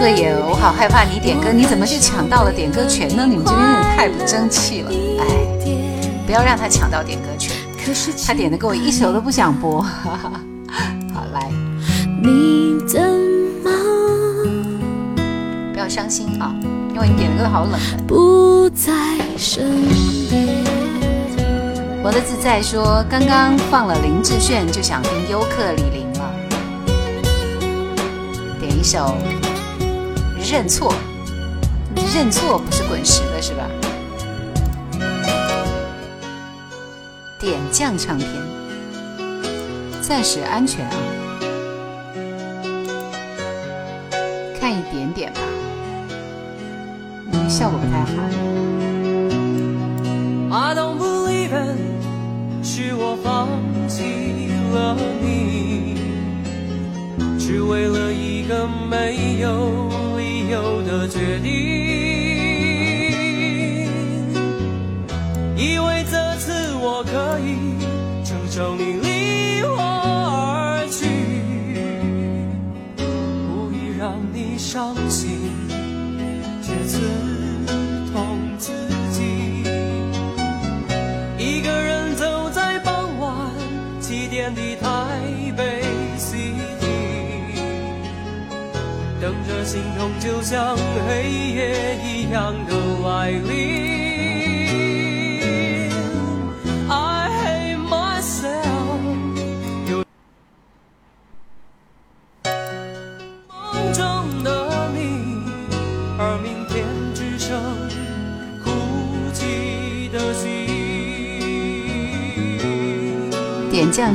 哥也，我好害怕你点歌，你怎么就抢到了点歌权呢？你们这边太不争气了，哎，不要让他抢到点歌权，他点的歌我一首都不想播。哈 哈好来，你怎么？不要伤心啊，因为你点的歌好冷不在身边。我的自在说，刚刚放了林志炫，就想听优客李林了，点一首。认错，认错不是滚石的，是吧？点将唱片，暂时安全啊。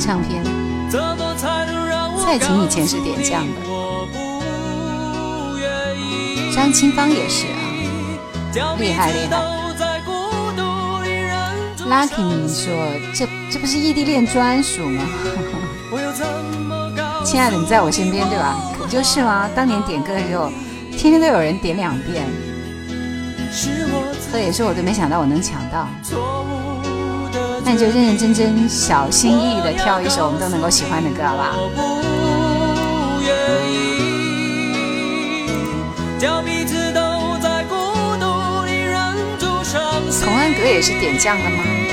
唱片蔡琴以前是点将的，张清芳也是啊，厉害厉害。Lucky 你说这这不是异地恋专属吗？亲爱的你在我身边对吧？可就是吗？当年点歌的时候，天天都有人点两遍，这也是我都没想到我能抢到。那你就认认真真、小心翼翼地挑一首我们都能够喜欢的歌，好不吧？同安阁也是点将的吗？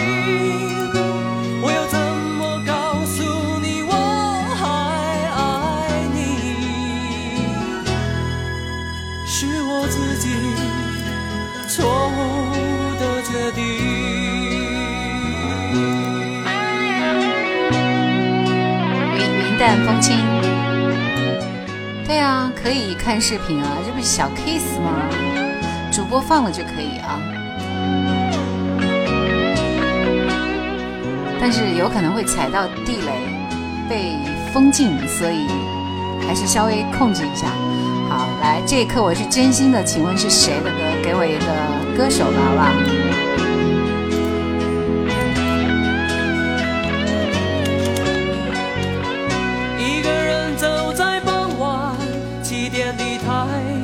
风轻，对啊，可以看视频啊，这不是小 case 吗？主播放了就可以啊。但是有可能会踩到地雷，被封禁，所以还是稍微控制一下。好，来，这一刻我是真心的，请问是谁的歌？给我一个歌手吧，好不好？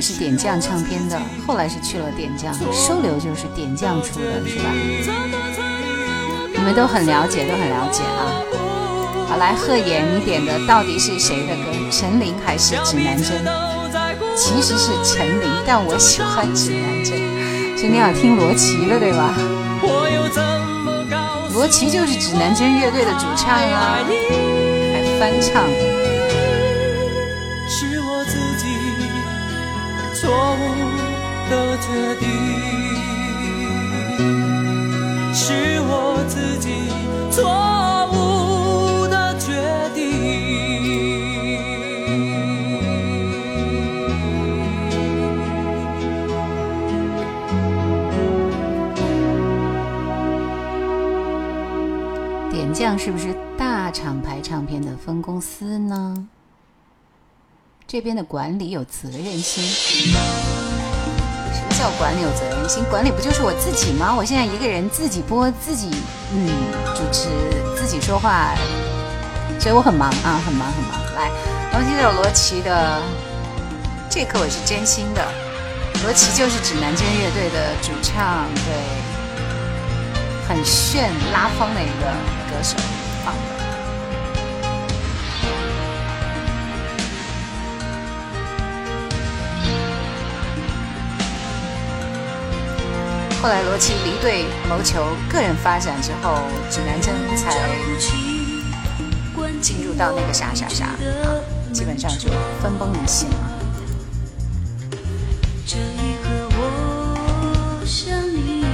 是点将唱片的，后来是去了点将，收留就是点将出的是吧？你们都很了解，都很了解啊。好，来贺言，你点的到底是谁的歌？陈琳还是指南针？其实是陈琳，但我喜欢指南针。今你要听罗琦的，对吧？罗琦就是指南针乐队的主唱啊，还翻唱。错误的决定是我自己错误的决定点将是不是大厂牌唱片的分公司呢这边的管理有责任心。什么叫管理有责任心？管理不就是我自己吗？我现在一个人自己播自己，嗯，主持自己说话，所以我很忙啊，很忙很忙。来，罗琦有罗琦的，这刻我是真心的。罗琦就是指南针乐队的主唱，对，很炫拉风的一个歌手。后来罗琦离队谋求个人发展之后，指南针才进入到那个啥啥啥，基本上就分崩离析了。这一刻我我想你，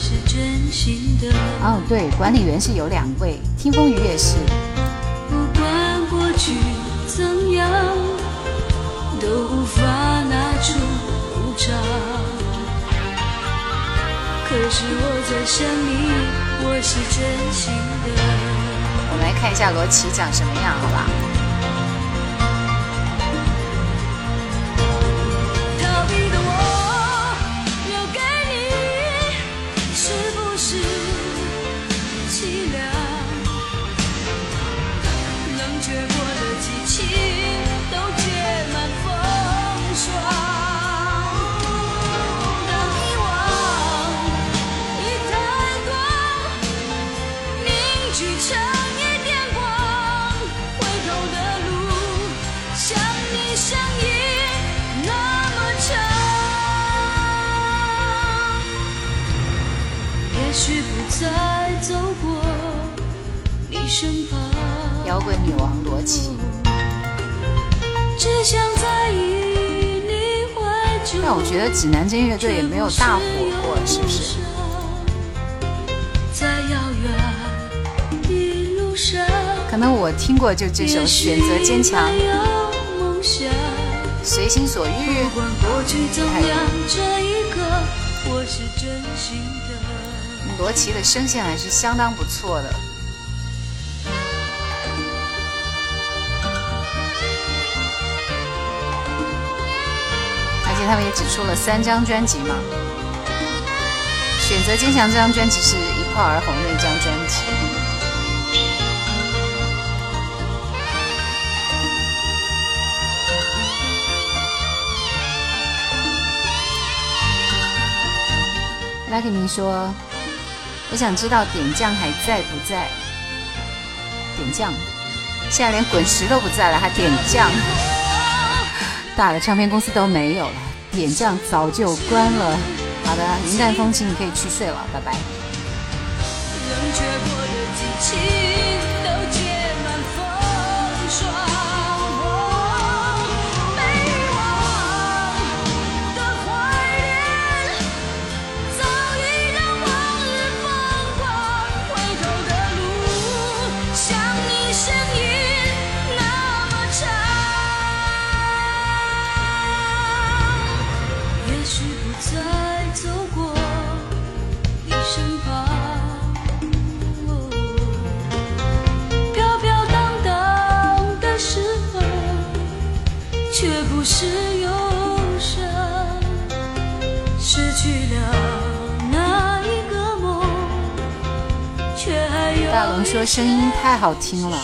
是真心的。哦，对，管理员是有两位，听风雨也是。不管过去怎样，都无法。也许我在想你，我是真心的。我们来看一下罗琦长什么样，好吧？摇滚女王罗琦，但我觉得指南针乐队也没有大火过，是不是？可能我听过就这首《选择坚强》，随心所欲。不管过去罗琦的声线还是相当不错的。他们也只出了三张专辑嘛。选择坚强这张专辑是一炮而红的一张专辑。Lucky 明说，我想知道点将还在不在？点将，现在连滚石都不在了，还点将？大的唱片公司都没有了。眼将早就关了。好的，云淡风轻，你可以去睡了，拜拜。冷却过的激情都结满风霜。能说声音太好听了。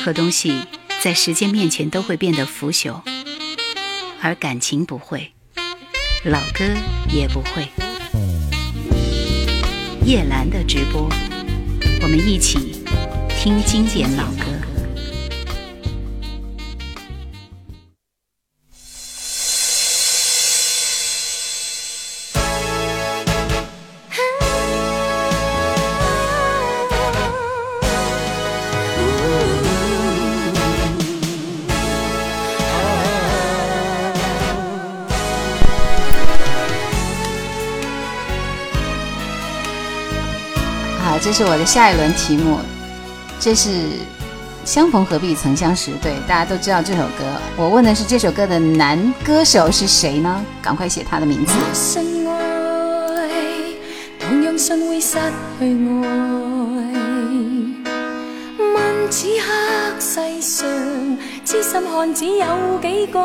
任何东西在时间面前都会变得腐朽，而感情不会，老歌也不会。叶兰的直播，我们一起听经典老歌。这是我的下一轮题目这是相逢何必曾相识对大家都知道这首歌我问的是这首歌的男歌手是谁呢赶快写他的名字相爱同样尚未失去爱问此刻世上痴心汉子有几个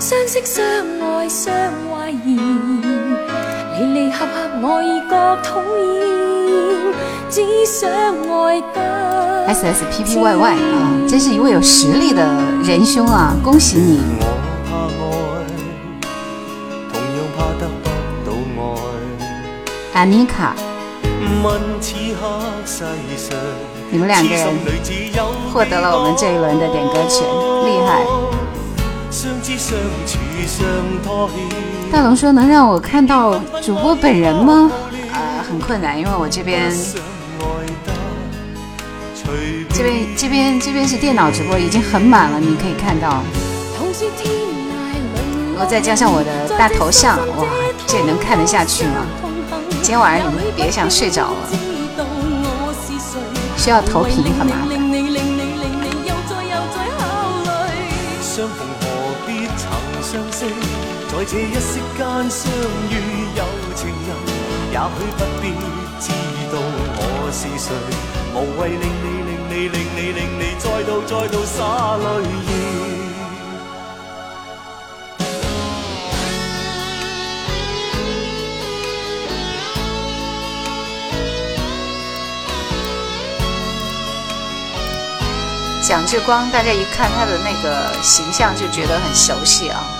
相识相爱相合合我只想得。S S P P Y Y 啊，真是一位有实力的仁兄啊，恭喜你！我怕阿妮卡，你们两个人获得了我们这一轮的点歌权，厉害！大龙说：“能让我看到主播本人吗？啊，很困难，因为我这边，这边这边这边是电脑直播，已经很满了，你可以看到。然后再加上我的大头像，哇，这能看得下去吗？今天晚上你们别想睡着了。需要投屏很麻烦。”在这一息间相遇有情人也许不必知道我是谁无谓令你令你令你令你再度再度洒泪意蒋志光大家一看他的那个形象就觉得很熟悉啊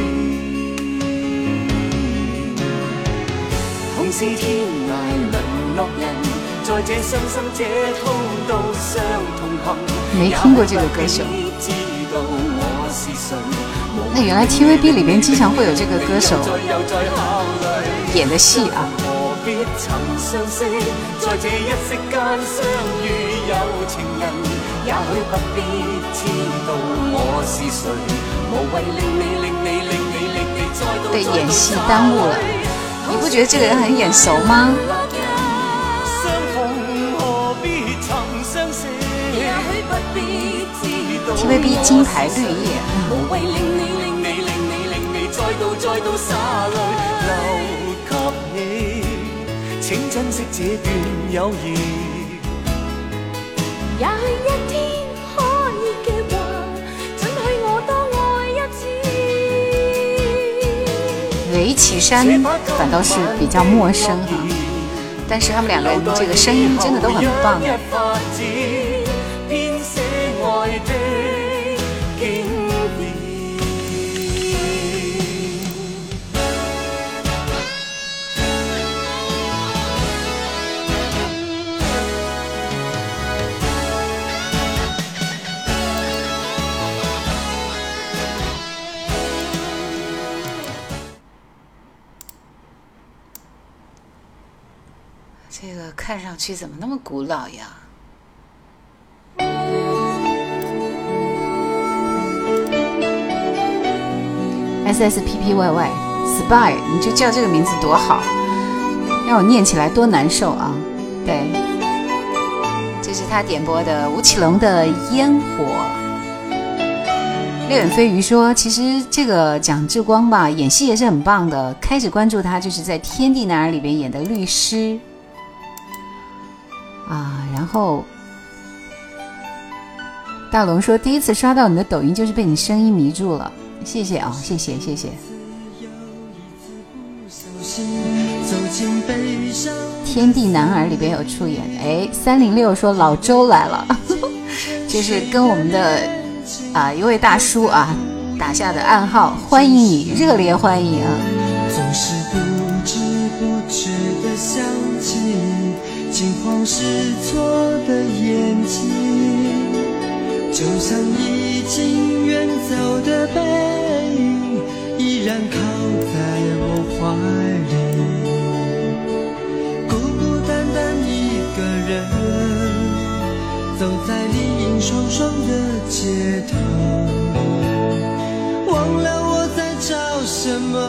没听过这个歌手。那原来 TVB 里面经常会有这个歌手演的戏啊。被演戏耽误了。你不觉得这个人很眼熟吗？TVB 金牌绿叶，嗯。岐山反倒是比较陌生哈，但是他们两个人这个声音真的都很棒。看上去怎么那么古老呀？S S P P Y Y Spy，你就叫这个名字多好，让我念起来多难受啊！对，这是他点播的吴奇隆的《烟火》。六眼飞鱼说：“其实这个蒋志光吧，演戏也是很棒的。开始关注他，就是在《天地男儿》里边演的律师。”啊，然后，大龙说第一次刷到你的抖音就是被你声音迷住了，谢谢啊，谢谢谢谢。天地男儿里边有出演，哎，三零六说老周来了，就是跟我们的啊一位大叔啊打下的暗号，欢迎你，热烈欢迎总是不不知的想你。惊慌失措的眼睛，就像已经远走的背影，依然靠在我怀里。孤孤单单一个人，走在丽影双双的街头，忘了我在找什么，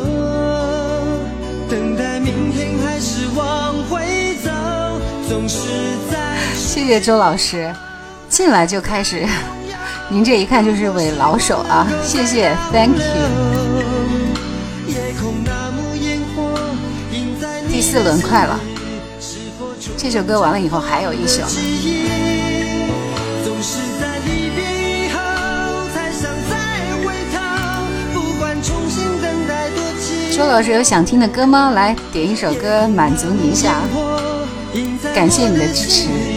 等待明天还是往回。谢谢周老师，进来就开始，您这一看就是位老手啊！谢谢，Thank you。第四轮快了，这首歌完了以后还有一首。呢。周老师有想听的歌吗？来点一首歌满足你一下。感谢你的支持。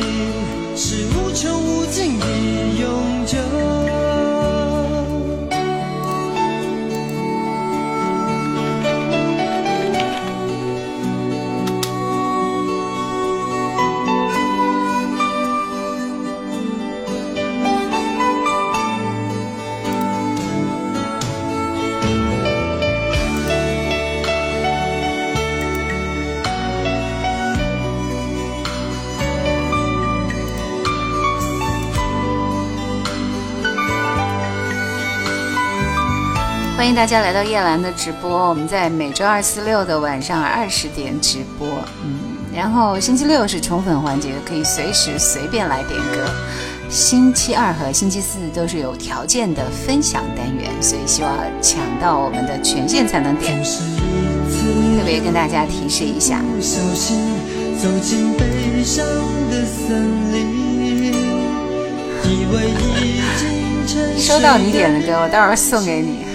欢迎大家来到叶兰的直播，我们在每周二、四、六的晚上二十点直播，嗯，然后星期六是宠粉环节，可以随时随便来点歌。星期二和星期四都是有条件的分享单元，所以希望抢到我们的权限才能点。特别跟大家提示一下，收到你点的歌，我待会儿送给你。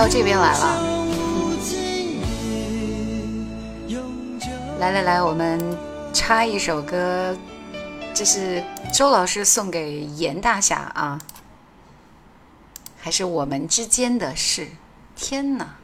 到这边来了，来来来，我们插一首歌，这是周老师送给严大侠啊，还是我们之间的事？天哪！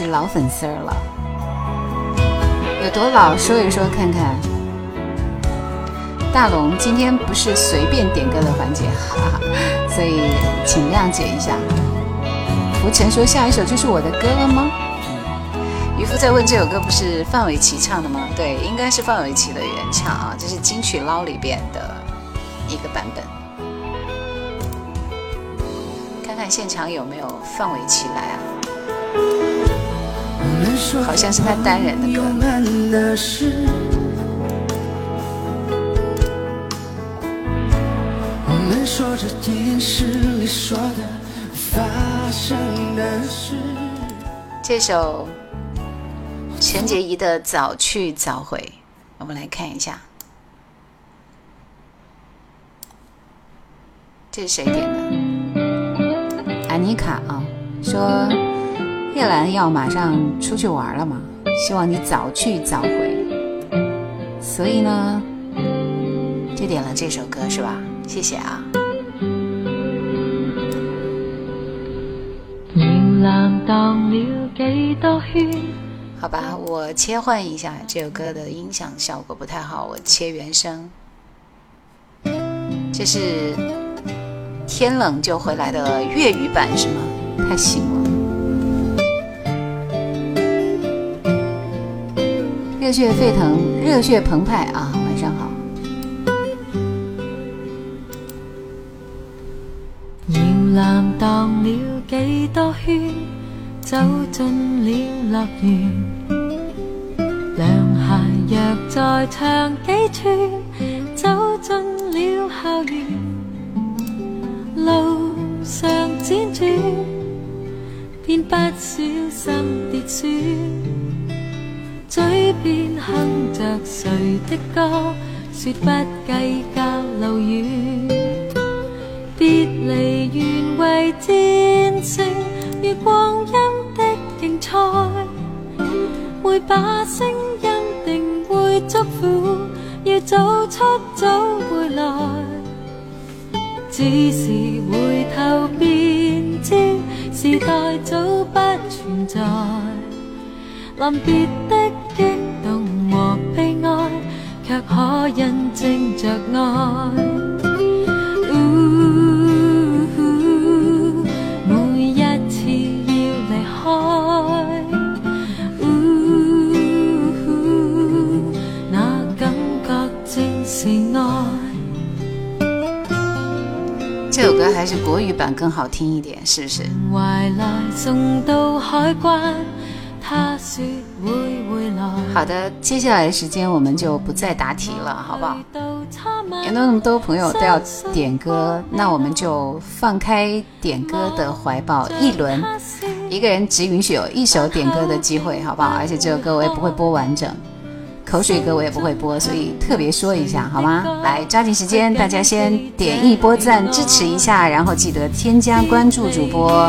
是老粉丝儿了，有多老说一说看看。大龙今天不是随便点歌的环节，哈哈，所以请谅解一下。浮成说下一首就是我的歌了吗？渔夫在问这首歌不是范玮琪唱的吗？对，应该是范玮琪的原唱啊，这是金曲捞里边的一个版本。看看现场有没有范玮琪来啊？好像是他单人的歌。这首陈洁仪的《早去早回》，我们来看一下，这是谁点的？安妮卡啊，说。叶兰要马上出去玩了嘛，希望你早去早回。所以呢，就点了这首歌是吧？谢谢啊。好吧，我切换一下这首歌的音响效果不太好，我切原声。这是天冷就回来的粤语版是吗？太行。热血沸腾，热血澎湃啊！晚上好。摇篮荡了几多圈，走进了乐园；凉鞋若再唱几寸，走进了校园。路上辗转，便不小心跌转。嘴边哼着谁的歌，说不计较路远，别离原为战胜月光阴的竞赛，会把声音定会祝福，要早出早回来，只是回头便知，时代早不存在，临别的。可印着每一次要那感正是这首歌还是国语版更好听一点，是不是？送到海好的，接下来时间我们就不再答题了，好不好？有那么多朋友都要点歌，那我们就放开点歌的怀抱，一轮，一个人只允许有一首点歌的机会，好不好？而且这首歌我也不会播完整，口水歌我也不会播，所以特别说一下，好吗？来，抓紧时间，大家先点一波赞，支持一下，然后记得添加关注主播。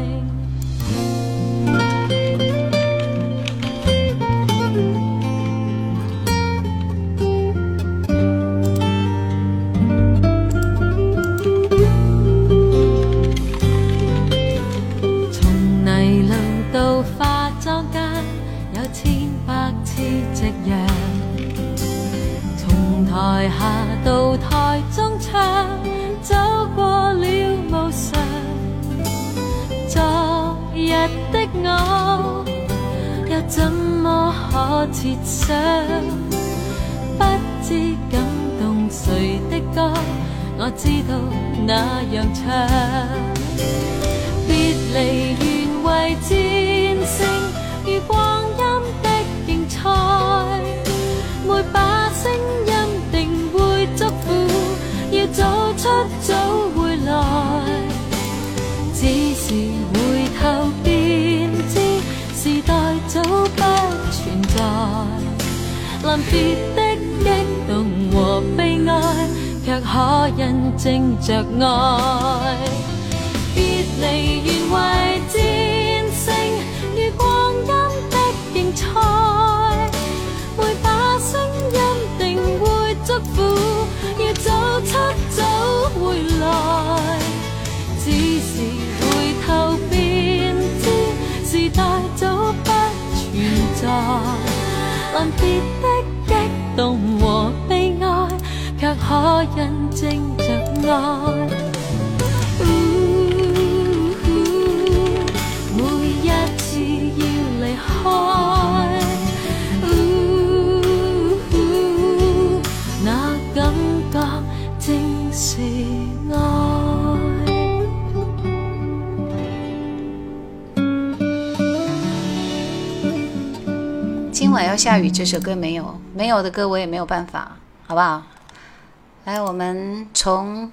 台下到台中唱，走过了无常。昨日的我，又怎么可设想？不知感动谁的歌，我知道那样唱。别离原为战胜，如光阴的竞赛，每把声音。早回来，只是回头便知，时代早不存在。临别的激动和悲哀，却可印证着爱。别离原为战胜与光阴的竞赛，每把声音定会祝福，走出。临别的激动和悲哀，却可印证着爱。每一次要离开。要下雨这首歌没有没有的歌我也没有办法，好不好？来，我们从，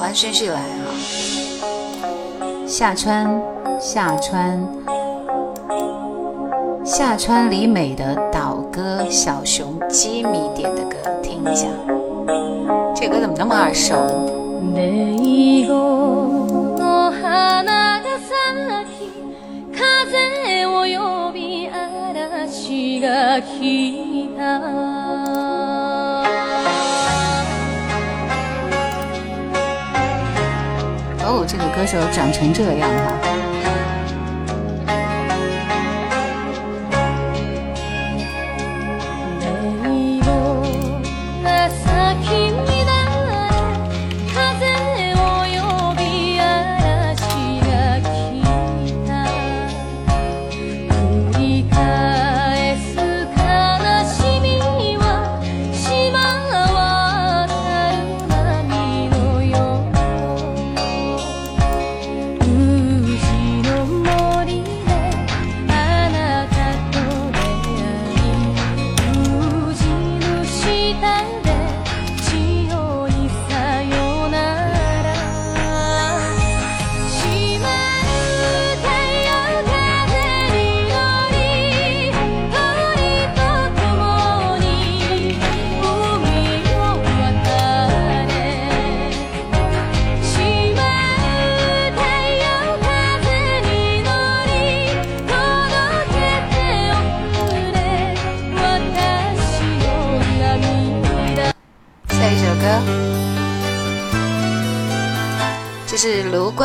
按顺序来啊。下川下川下川里美的岛歌小熊基米点的歌，听一下。这歌怎么那么耳熟？レイゴの花が咲き風を呼び嵐が来た哦，这个歌手长成这样啊！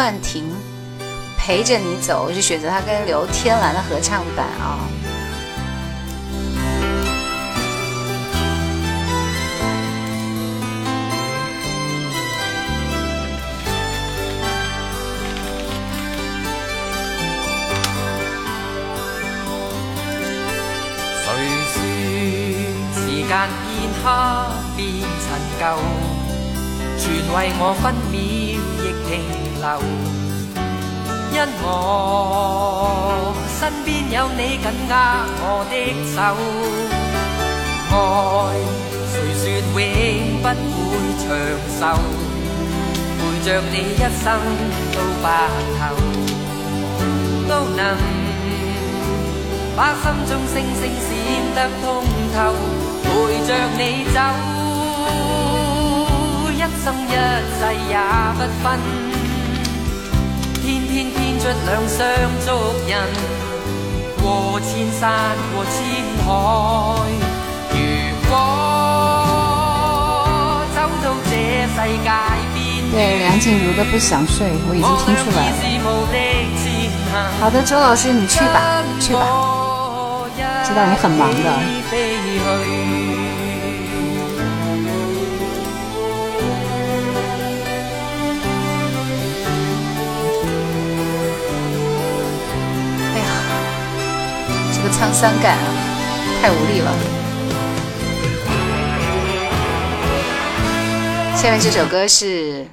暂停，陪着你走，我就选择他跟刘天兰的合唱版啊。谁间变黑变陈旧？全为我分。因我身边有你紧握我的手，爱谁说永不会长寿？陪着你一生到白头，都能把心中星星闪得通透。陪着你走，一生一世也不分。对梁静茹的不想睡，我已经听出来了。好的，周老师你去吧，去吧，知道你很忙的。沧桑感太无力了。下面这首歌是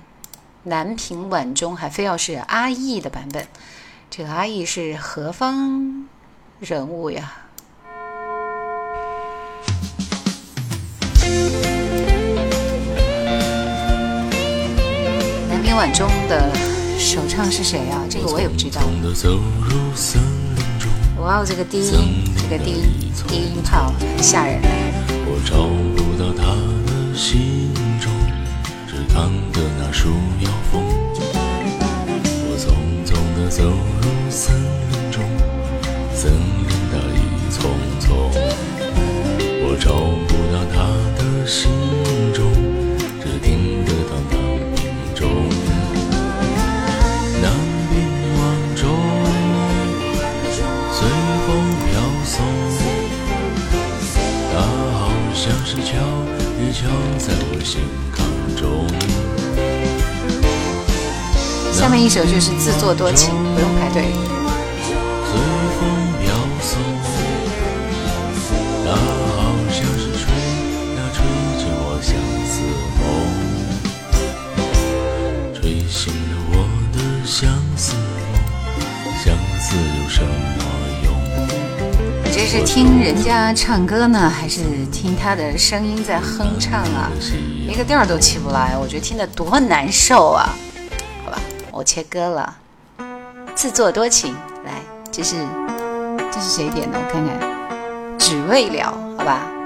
南屏晚钟，还非要是阿易的版本。这个阿易是何方人物呀？南屏晚钟的首唱是谁啊？这个我也不知道。我这个低音，这个低音炮很吓人。我找不到他的行踪，只看着那树摇风。我匆匆地走入森林中，森林大意丛丛。我找不到他的行踪。一首就是自作多情，不用排队。这是听人家唱歌呢，还是听他的声音在哼唱啊？一个调儿都起不来，我觉得听得多难受啊！切歌了，自作多情。来，这是这是谁点的？我看看，只为聊，好吧。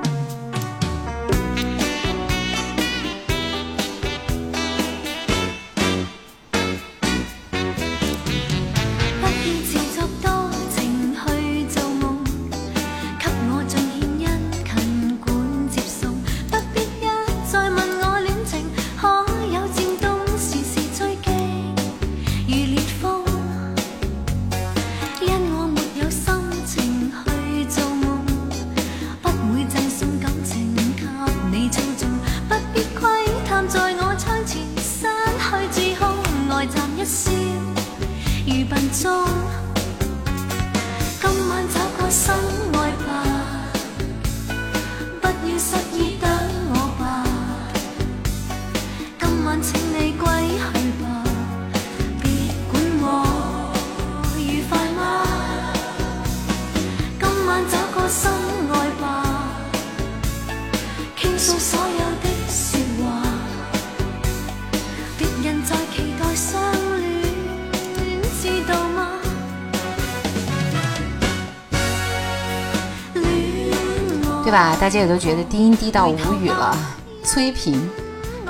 大家也都觉得低音低到无语了。崔萍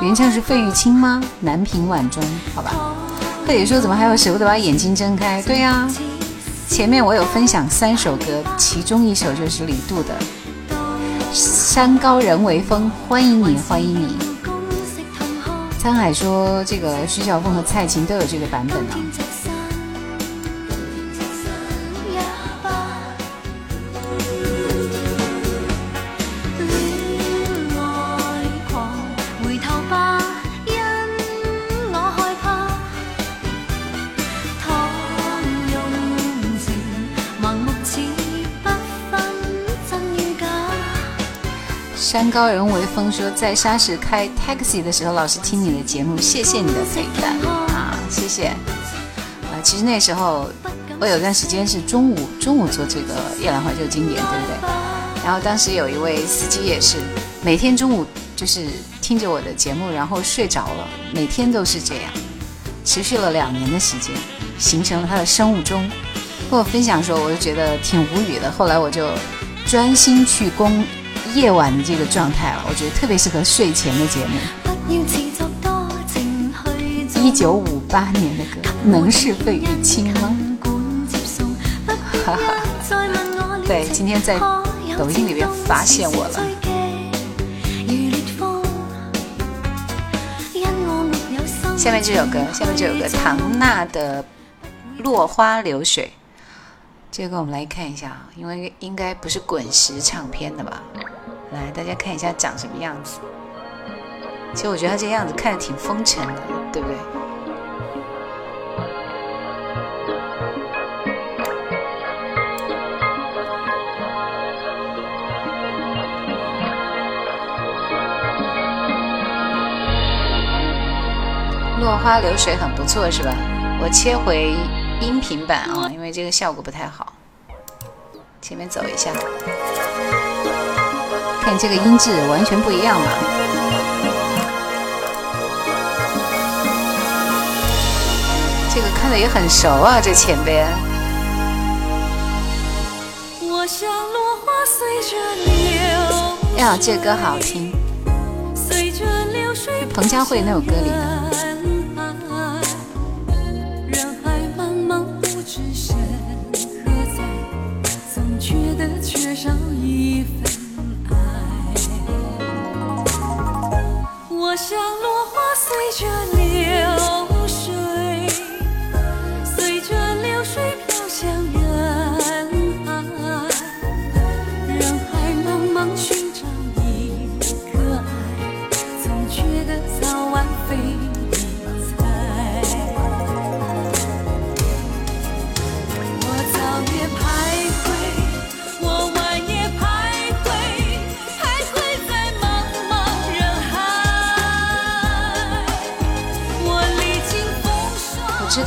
原唱是费玉清吗？南屏晚钟，好吧。贺姐说怎么还要舍不得把眼睛睁开？对呀，前面我有分享三首歌，其中一首就是李杜的《山高人为峰》，欢迎你，欢迎你。沧海说这个徐小凤和蔡琴都有这个版本呢。高人为峰说，在沙市开 taxi 的时候，老是听你的节目，谢谢你的陪伴啊，谢谢啊！其实那时候我有段时间是中午中午做这个《夜兰怀旧经典，对不对？然后当时有一位司机也是每天中午就是听着我的节目，然后睡着了，每天都是这样，持续了两年的时间，形成了他的生物钟。跟我分享说，我就觉得挺无语的。后来我就专心去攻。夜晚的这个状态啊，我觉得特别适合睡前的节目。一九五八年的歌，能是费玉清吗？哈 哈，对，今天在抖音里面发现我了。下面这首歌，下面这首歌，唐娜的《落花流水》。这个我们来看一下啊，因为应该不是滚石唱片的吧？来，大家看一下长什么样子。其实我觉得他这样子看着挺风尘的，对不对？落花流水很不错，是吧？我切回音频版啊，因为这个效果不太好。前面走一下。这个音质完全不一样吧？这个看着也很熟啊，这前边。呀，这个歌好听，是彭佳慧那首歌里的。像落花，随着。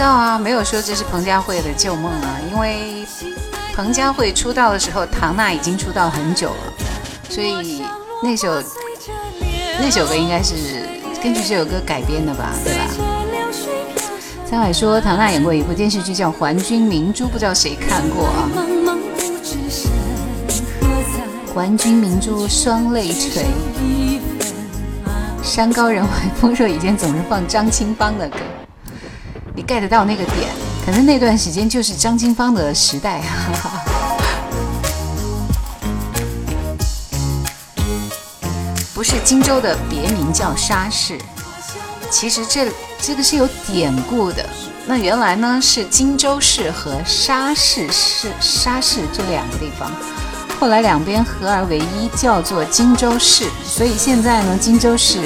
道啊，没有说这是彭佳慧的旧梦啊，因为彭佳慧出道的时候，唐娜已经出道很久了，所以那首那首歌应该是根据这首歌改编的吧，对吧？沧海说唐娜演过一部电视剧叫《还君明珠》，不知道谁看过啊？还君明珠双泪垂，山高人为峰，若雨间总是放张清芳的歌。get 到那个点，可能那段时间就是张金芳的时代。哈哈。不是荆州的别名叫沙市，其实这这个是有典故的。那原来呢是荆州市和沙市市、沙市这两个地方，后来两边合而为一，叫做荆州市。所以现在呢，荆州市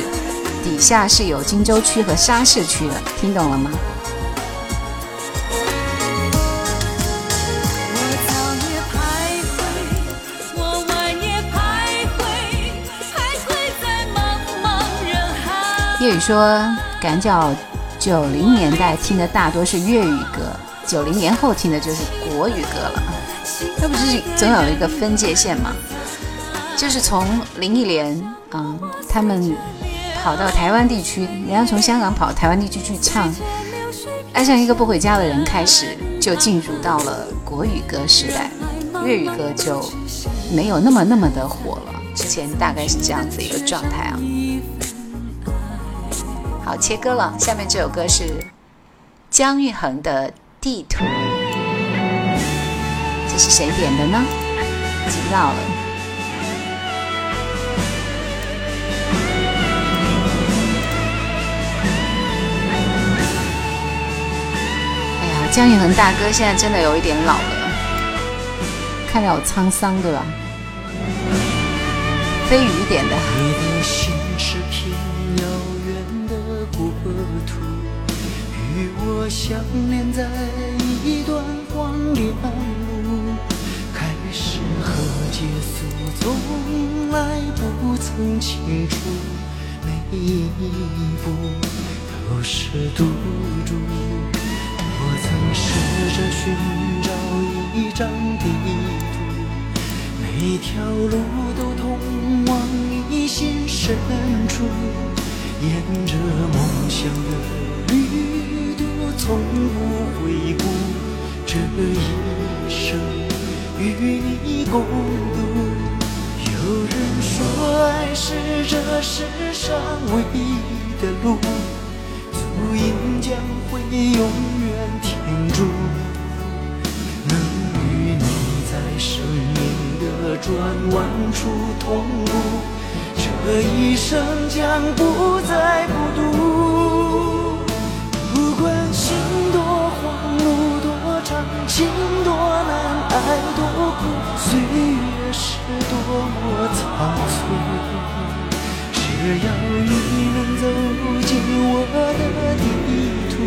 底下是有荆州区和沙市区的，听懂了吗？粤语说，感觉九零年代听的大多是粤语歌，九零年后听的就是国语歌了。那不是总有一个分界线嘛？就是从林忆莲嗯，他们跑到台湾地区，人家从香港跑台湾地区去唱《爱上一个不回家的人》，开始就进入到了国语歌时代，粤语歌就没有那么那么的火了。之前大概是这样子一个状态啊。切割了，下面这首歌是姜育恒的《地图》，这是谁点的呢？知道了！哎呀，姜育恒大哥现在真的有一点老了，看起好有沧桑，对吧？飞鱼点的。我相念在一段荒凉路，开始和结束从来不曾清楚，每一步都是赌注。我曾试着寻找一张地图，每条路都通往内心深处，沿着梦想的旅。从不回顾，这一生与你共度。有人说爱是这世上唯一的路，足印将会永远停驻。能与你在生命的转弯处同步，这一生将不再孤独。心多难，爱多苦，岁月是多么仓促。只要你能走进我的地图，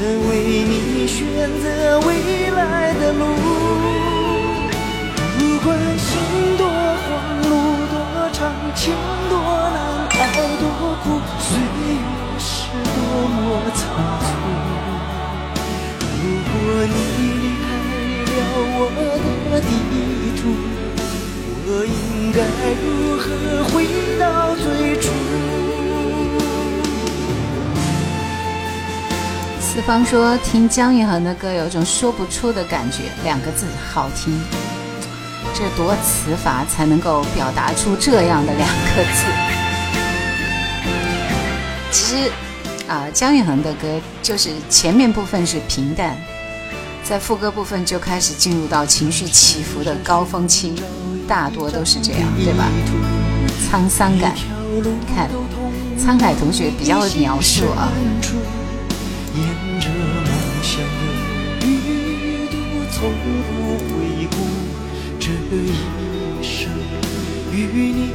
愿为你选择未来的路。不管心多慌，路多长，情多难，爱多苦，岁月是多么仓促。如果你离开了我我的地图，应该何回到最初？四方说：“听姜育恒的歌，有种说不出的感觉，两个字，好听。这多词法才能够表达出这样的两个字。其实啊，姜育恒的歌就是前面部分是平淡。”在副歌部分就开始进入到情绪起伏的高峰期，大多都是这样，对吧？沧桑感，看，沧海同学比较描述啊。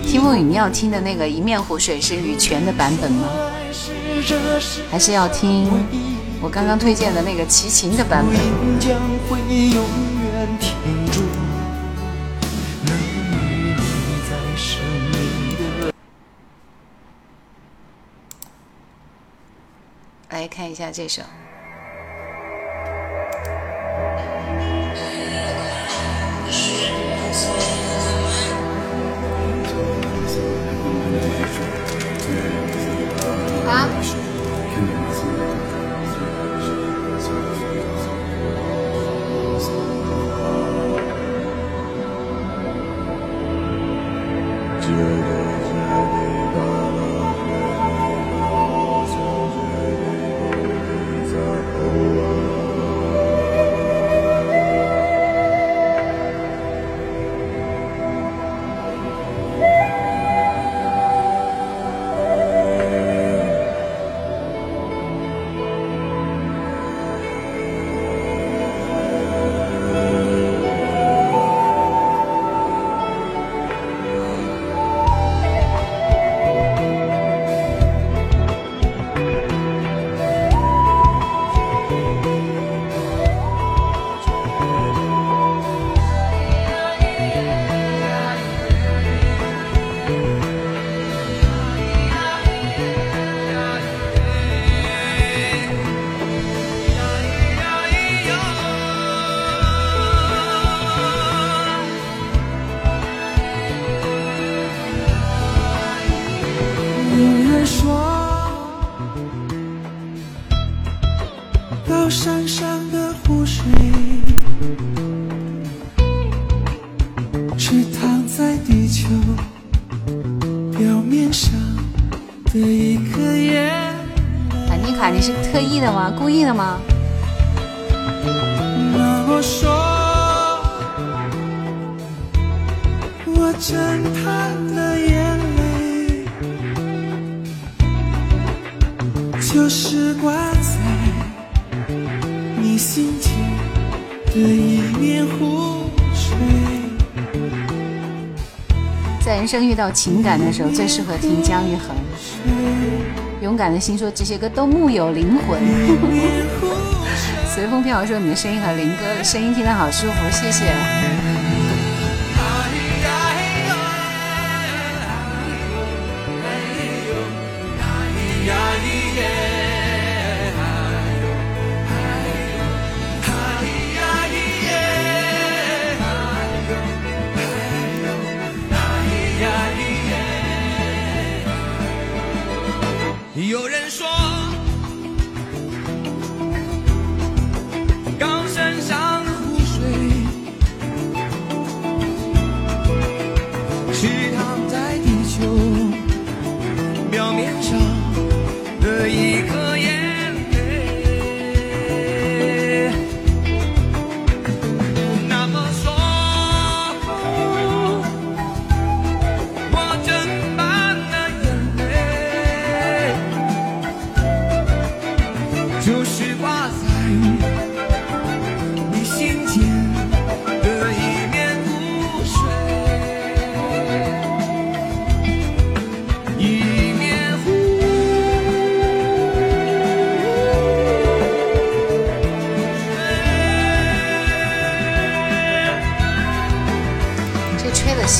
听梦雨，你要听的那个一面湖水是羽泉的版本吗？还是要听？我刚刚推荐的那个齐秦的版本。来看一下这首。的吗？故意的吗？那么说，我真他的眼泪，就是挂在你心间的一面湖水。在人生遇到情感的时候，最适合听姜育恒。感的心说这些歌都木有灵魂，随风飘。摇说你的声音和林哥声音听的好舒服，谢谢。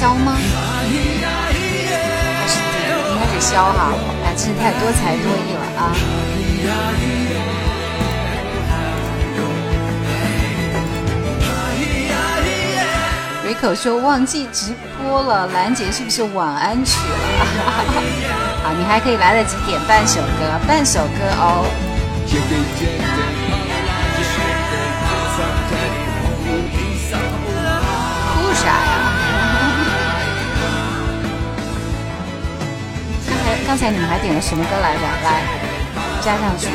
箫吗？应该是箫哈，太多才多艺了啊！瑞可说忘记直播了，蓝姐是不是晚安曲了？啊，你还可以来得及点半首歌，半首歌哦。之前你们还点了什么歌来着？来加上去。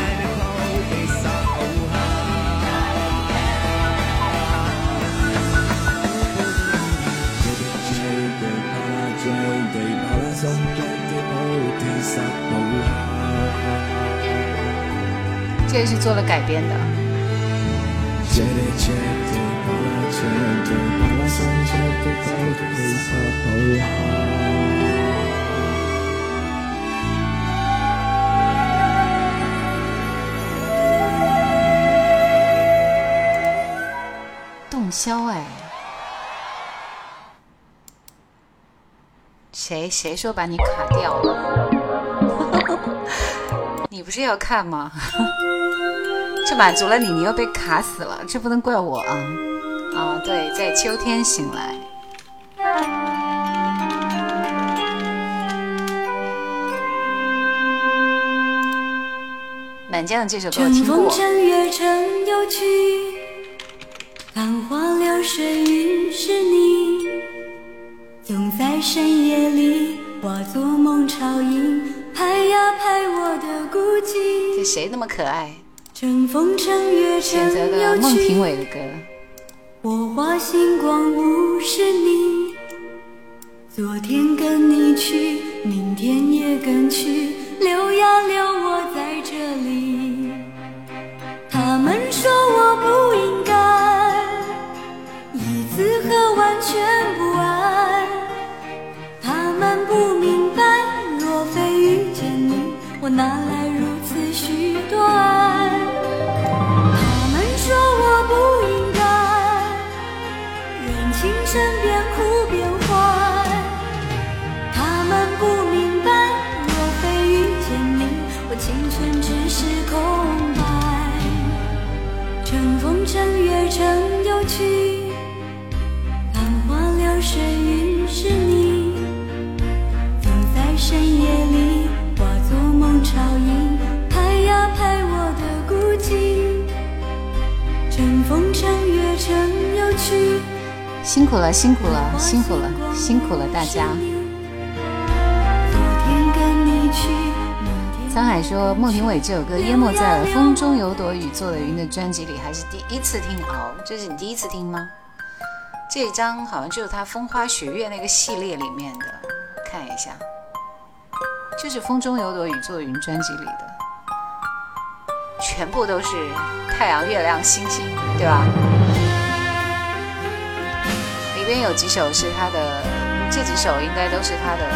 这也是做了改编的。消哎，谁谁说把你卡掉了？你不是要看吗？这满足了你，你又被卡死了，这不能怪我啊！啊，对，在秋天醒来，《满江》的这首歌听过。水音是你，总在深夜里，化作梦潮音，拍呀拍我的孤寂。这谁那么可爱？乘风乘月乘选择了孟庭的歌。我花星光无是你，昨天跟你去，明天也跟去，留呀留我在这里。辛苦了，辛苦了，辛苦了，辛苦了，大家。沧海说：“孟庭苇这首歌淹没在了《风中有朵雨做的云》的专辑里，还是第一次听哦。这是你第一次听吗？这张好像就是他《风花雪月》那个系列里面的，看一下，就是《风中有朵雨做的云》专辑里的，全部都是太阳、月亮、星星，对吧？”边有几首是他的，这几首应该都是他的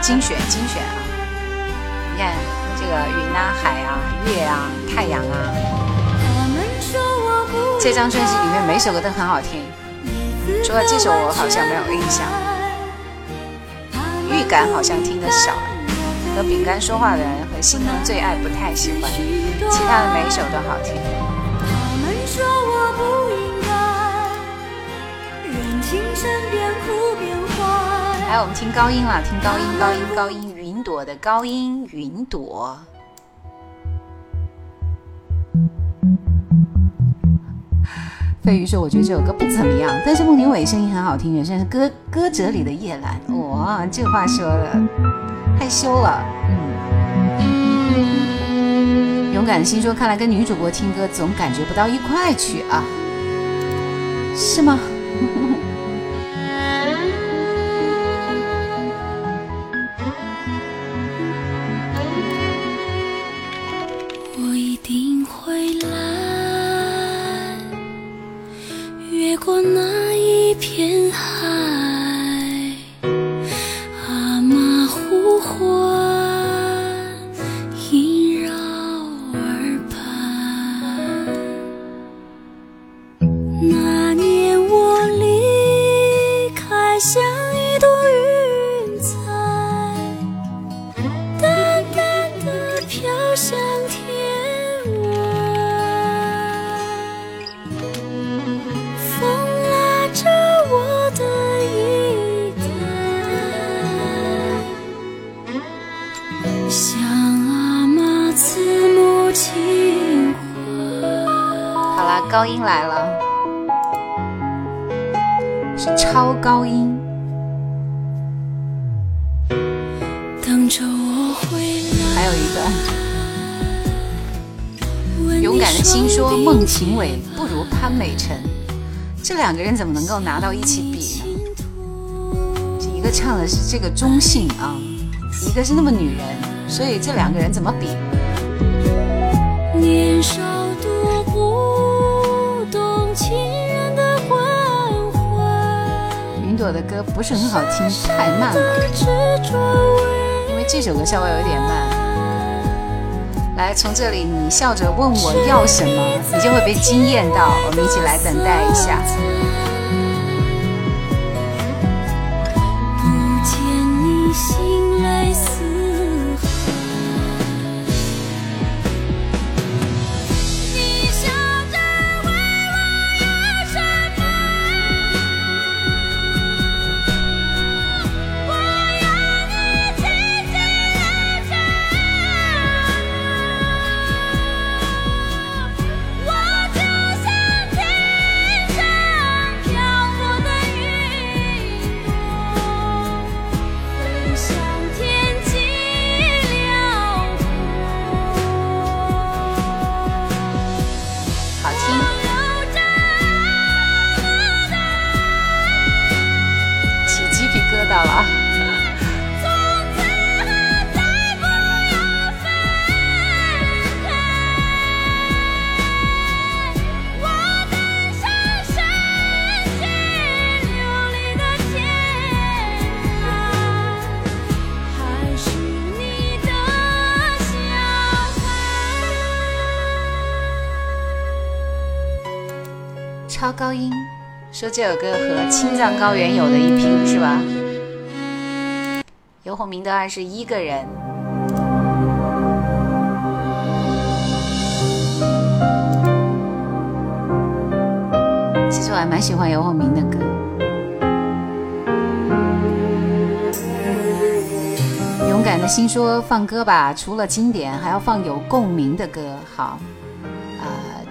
精选精选啊！你看这个云啊、海啊、月啊、太阳啊，这张专辑里面每首歌都很好听，除了这首我好像没有印象。预感好像听的少，和饼干说话的人和心中最爱不太喜欢，其他的每一首都好听。来，我们听高音了，听高音，高音，高音，云朵的高音，云朵。飞鱼说：“我觉得这首歌不怎么样，但是孟庭苇声音很好听，原声是歌歌者里的叶兰。”哇，这话说的害羞了。嗯，勇敢的心说：“看来跟女主播听歌总感觉不到一块去啊，是吗？”伟不如潘美辰，这两个人怎么能够拿到一起比呢？这一个唱的是这个中性啊，一个是那么女人，所以这两个人怎么比？云朵的歌不是很好听，太慢了，因为这首歌稍微有点慢。来，从这里，你笑着问我要什么，你就会被惊艳到。我们一起来等待一下。这首歌和青藏高原有的一拼，是吧？游鸿明的爱是一个人。其实我还蛮喜欢游鸿明的歌。勇敢的心说放歌吧，除了经典，还要放有共鸣的歌。好。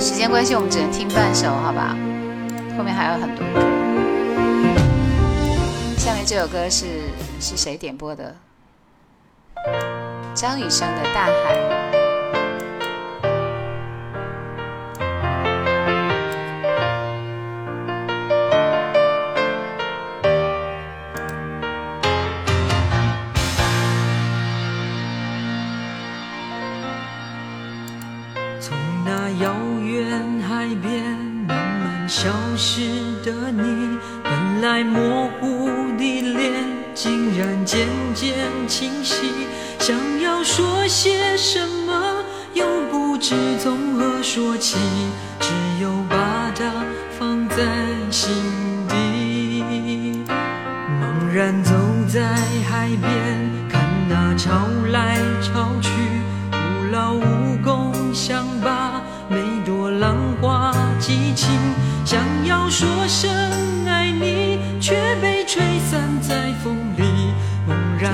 时间关系，我们只能听半首，好吧？后面还有很多歌。下面这首歌是是谁点播的？张雨生的大海。清晰，想要说些什么，又不知从何说起，只有把它放在心。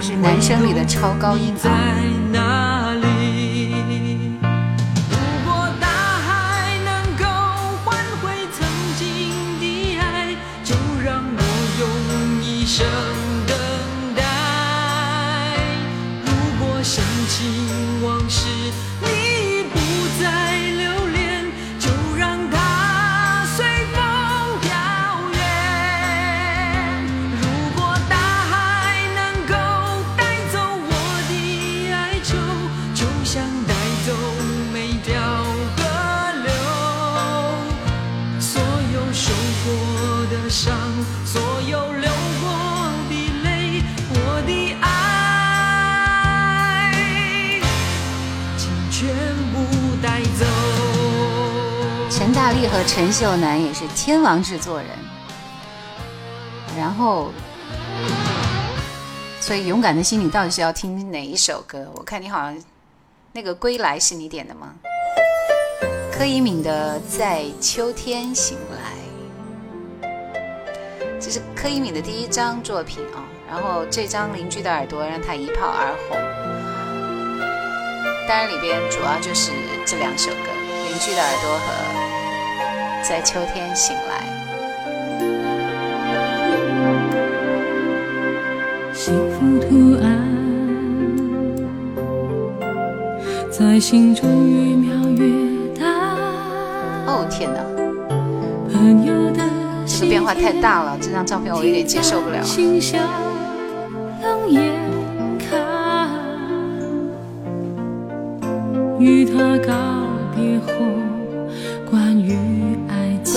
是男生里的超高音啊！陈秀男也是天王制作人，然后，所以勇敢的心你到底是要听哪一首歌？我看你好像，那个归来是你点的吗？柯以敏的在秋天醒来，这是柯以敏的第一张作品啊。然后这张邻居的耳朵让他一炮而红，当然里边主要就是这两首歌，邻居的耳朵和。在秋天醒来。幸福图案在心中越描越大。哦天哪！这个变化太大了，这张照片我有点接受不了。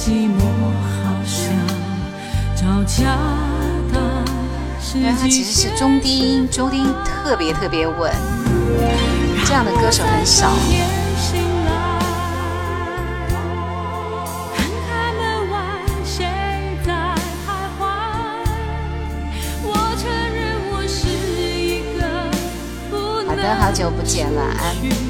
对他其实是中低音，中低音特别特别稳，这样的歌手很少。好的，好久不见，晚安。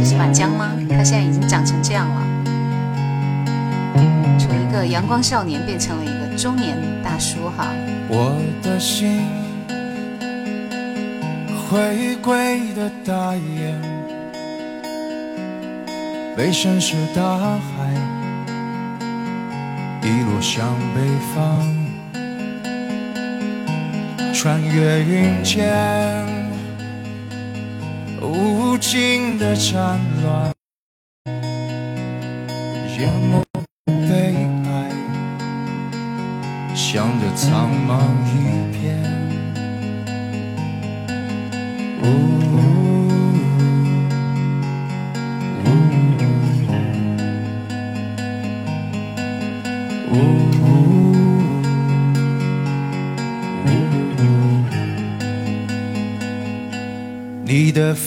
这是满江吗？他现在已经长成这样了，从一个阳光少年变成了一个中年大叔哈。我的心，回归的大雁，背身是大海，一路向北方。穿越云间，无尽的战乱。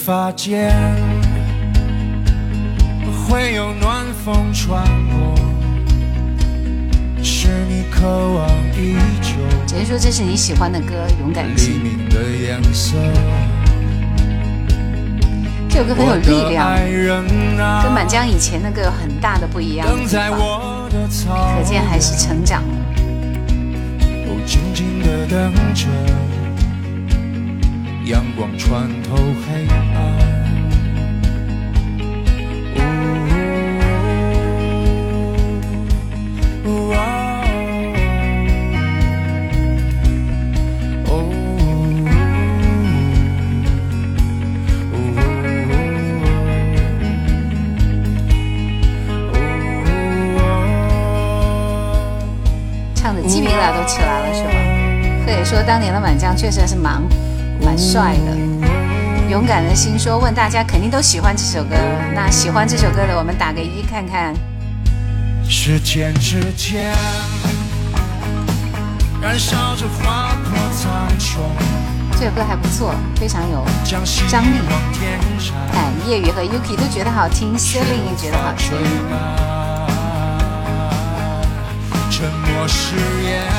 杰说这是你喜欢的歌，《勇敢的色。这首歌很有力量，跟满江以前那个有很大的不一样的地方，可见还是成长了。阳光穿透唱的鸡皮疙都起来了是吧？可以说当年的满江确实还是蛮。蛮帅的，勇敢的心说，问大家肯定都喜欢这首歌。那喜欢这首歌的，我们打个一看看。时间之间，燃烧着划破苍穹。这首歌还不错，非常有张力。哎，叶宇和 Yuki 都觉得好听，司令也觉得好听。沉默誓言。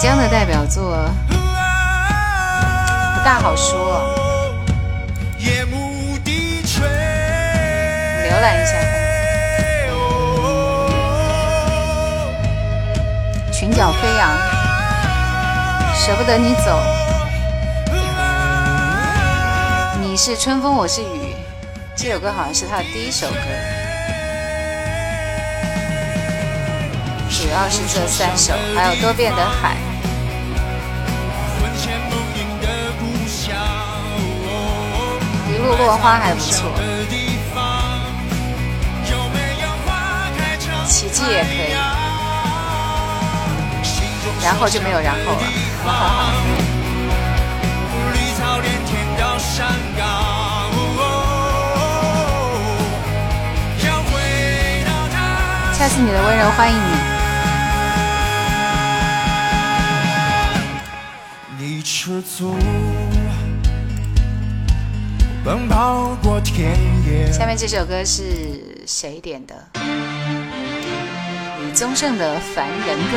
江的代表作不大好说，浏览一下，吧。裙角飞扬，舍不得你走，你是春风我是雨，这首歌好像是他的第一首歌，主要是这三首，还有多变的海。落花还不错，奇迹也可以，然后就没有然后了。恰是你的温柔，欢迎你。奔跑过田野。下面这首歌是谁点的？李宗盛的《凡人歌》。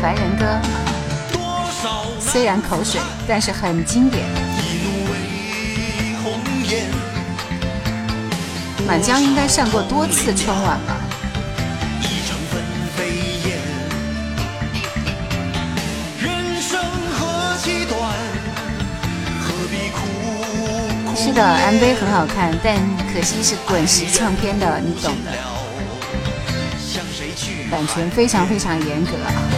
凡人歌，虽然口水，但是很经典。满江应该上过多次春晚吧？是的，MV 很好看，但可惜是滚石唱片的，你懂的。版权非常非常严格。啊。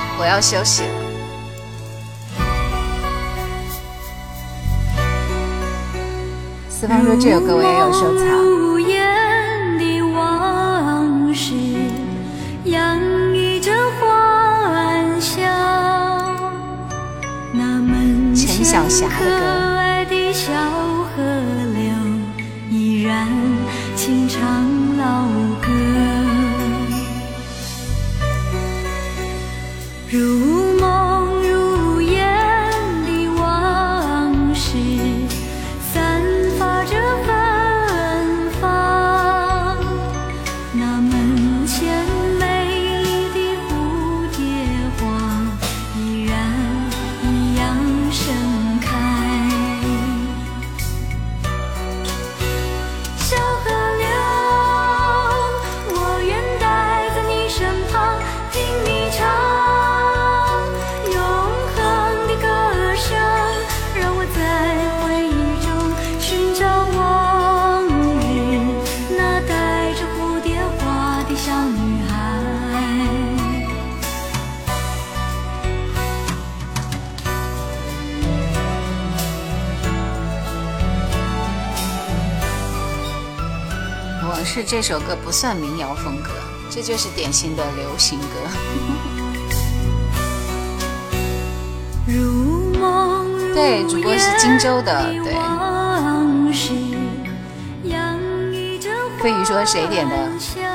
我要休息了。四方说这首歌我也有收藏。陈晓霞的歌。这首歌不算民谣风格，这就是典型的流行歌。如梦对主播是荆州的，对。飞宇说谁点的？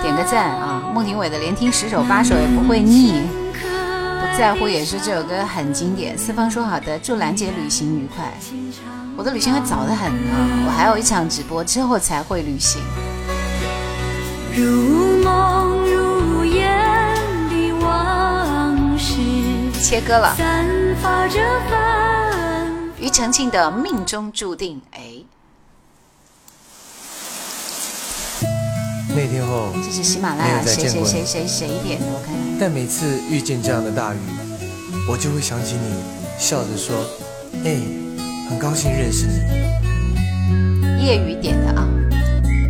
点个赞啊！孟庭苇的，连听十首八首也不会腻。不在乎也是这首歌很经典。四方说好的，祝兰姐旅行愉快。我的旅行还早得很呢，我还有一场直播之后才会旅行。如如梦烟的往事，切割了。庾澄庆的《命中注定》哎。那天后，这是喜马拉雅谁谁谁谁谁点的？我看看。但每次遇见这样的大雨，我就会想起你，笑着说：“哎，很高兴认识你。”业余点的啊。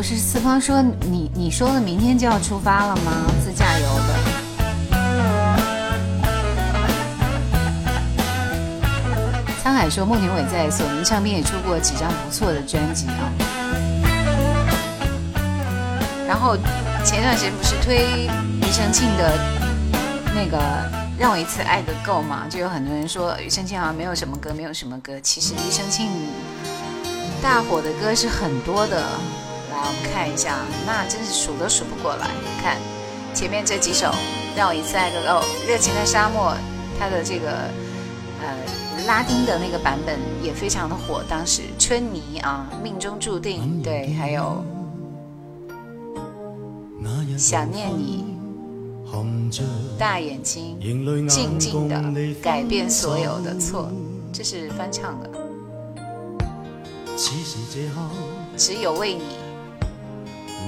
不是四方说你你说的明天就要出发了吗？自驾游的。沧海说孟庭苇在索尼唱片也出过几张不错的专辑啊。然后前段时间不是推庾澄庆的那个让我一次爱个够嘛，就有很多人说庾澄庆好像没有什么歌，没有什么歌。其实庾澄庆大火的歌是很多的。我们看一下，那真是数都数不过来。看前面这几首，让我一次爱个够，《热情的沙漠》它的这个呃拉丁的那个版本也非常的火。当时春泥啊，命中注定对，还有想念你，大眼睛，静静的改变所有的错，这是翻唱的。只有为你。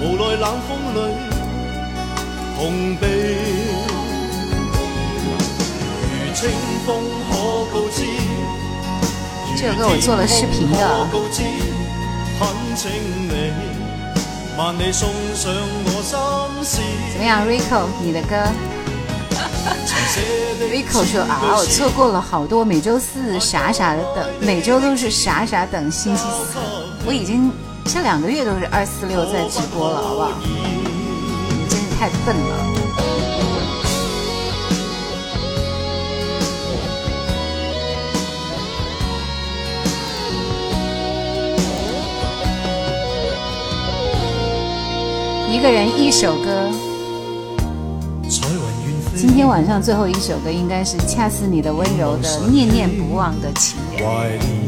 奈冷这首歌我做了视频的。怎么样，Rico，你的歌？Rico 说啊，我错过了好多。每周四傻傻的等，每周都是傻傻等，星期四我已经。这两个月都是二四六在直播了，好不好？你真是太笨了。一个人一首歌，今天晚上最后一首歌应该是恰似你的温柔的念念不忘的情人。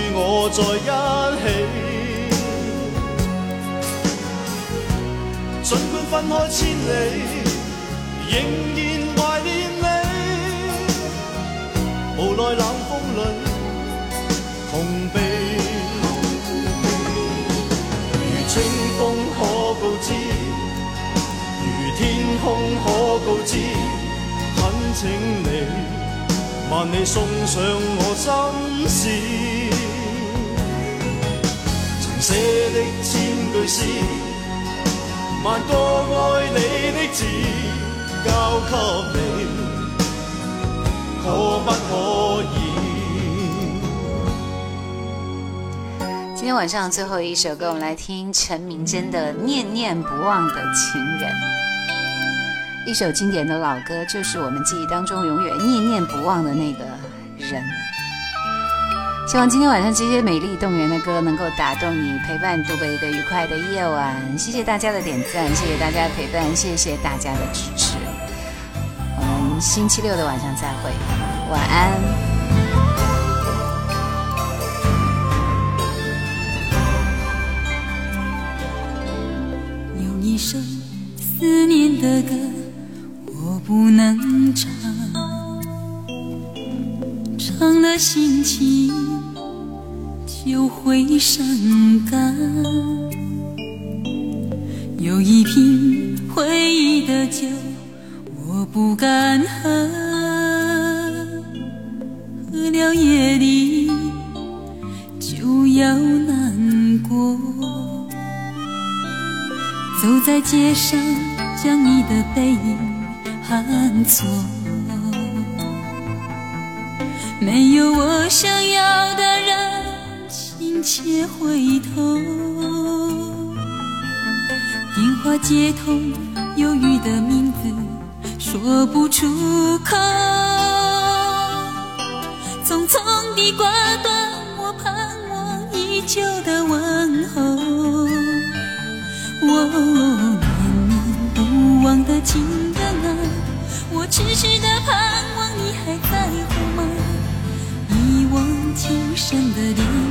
我在一起，尽管分开千里，仍然怀念你。无奈冷风里，痛悲。如清风可告知，如天空可告知，恳请你万里送上我心事。你你，千的字，可可不以？今天晚上最后一首歌，我们来听陈明真的《念念不忘的情人》，一首经典的老歌，就是我们记忆当中永远念念不忘的那个人。希望今天晚上这些美丽动人的歌能够打动你，陪伴度过一个愉快的夜晚。谢谢大家的点赞，谢谢大家的陪伴，谢谢大家的支持。我们星期六的晚上再会，晚安。伤感，有一瓶回忆的酒，我不敢喝，喝了夜里就要难过。走在街上，将你的背影看错，没有我想。切回头，电话接通，犹豫的名字说不出口，匆匆地挂断我盼望已久的问候。我念念不忘的情人啊，我痴痴的盼望你还在乎吗？一往情深的你。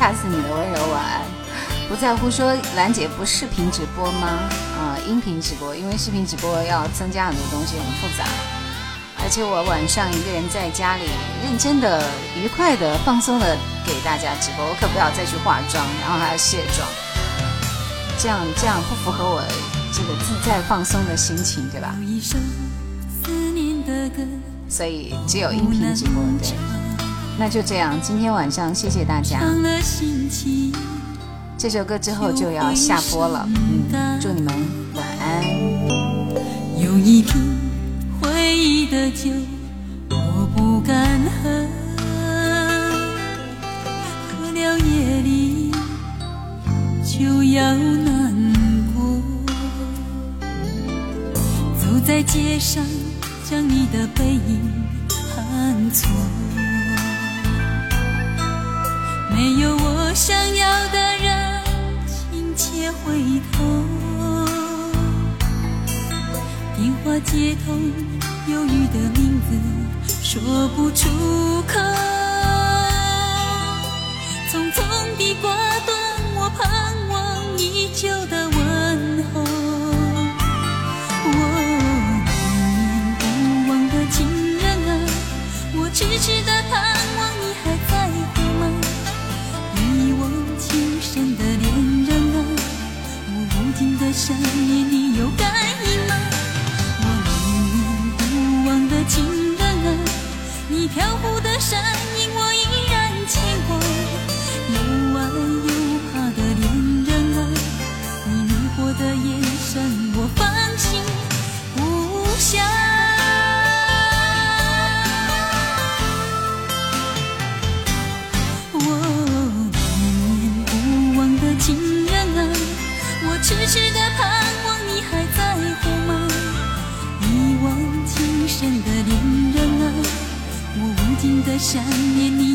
恰似你的温柔晚安，不在乎说兰姐不视频直播吗？啊，音频直播，因为视频直播要增加很多东西，很复杂。而且我晚上一个人在家里，认真的、愉快的、放松的给大家直播，我可不要再去化妆，然后还要卸妆，这样这样不符合我这个自在放松的心情，对吧？所以只有音频直播，对。那就这样，今天晚上谢谢大家。这首歌之后就要下播了，嗯，祝你们晚安。有一瓶回忆的酒，我不敢喝，喝了夜里就要难过。走在街上，将你的背影。想要的人，请且回头。电话接通，犹豫的名字说不出口。you. 想念你。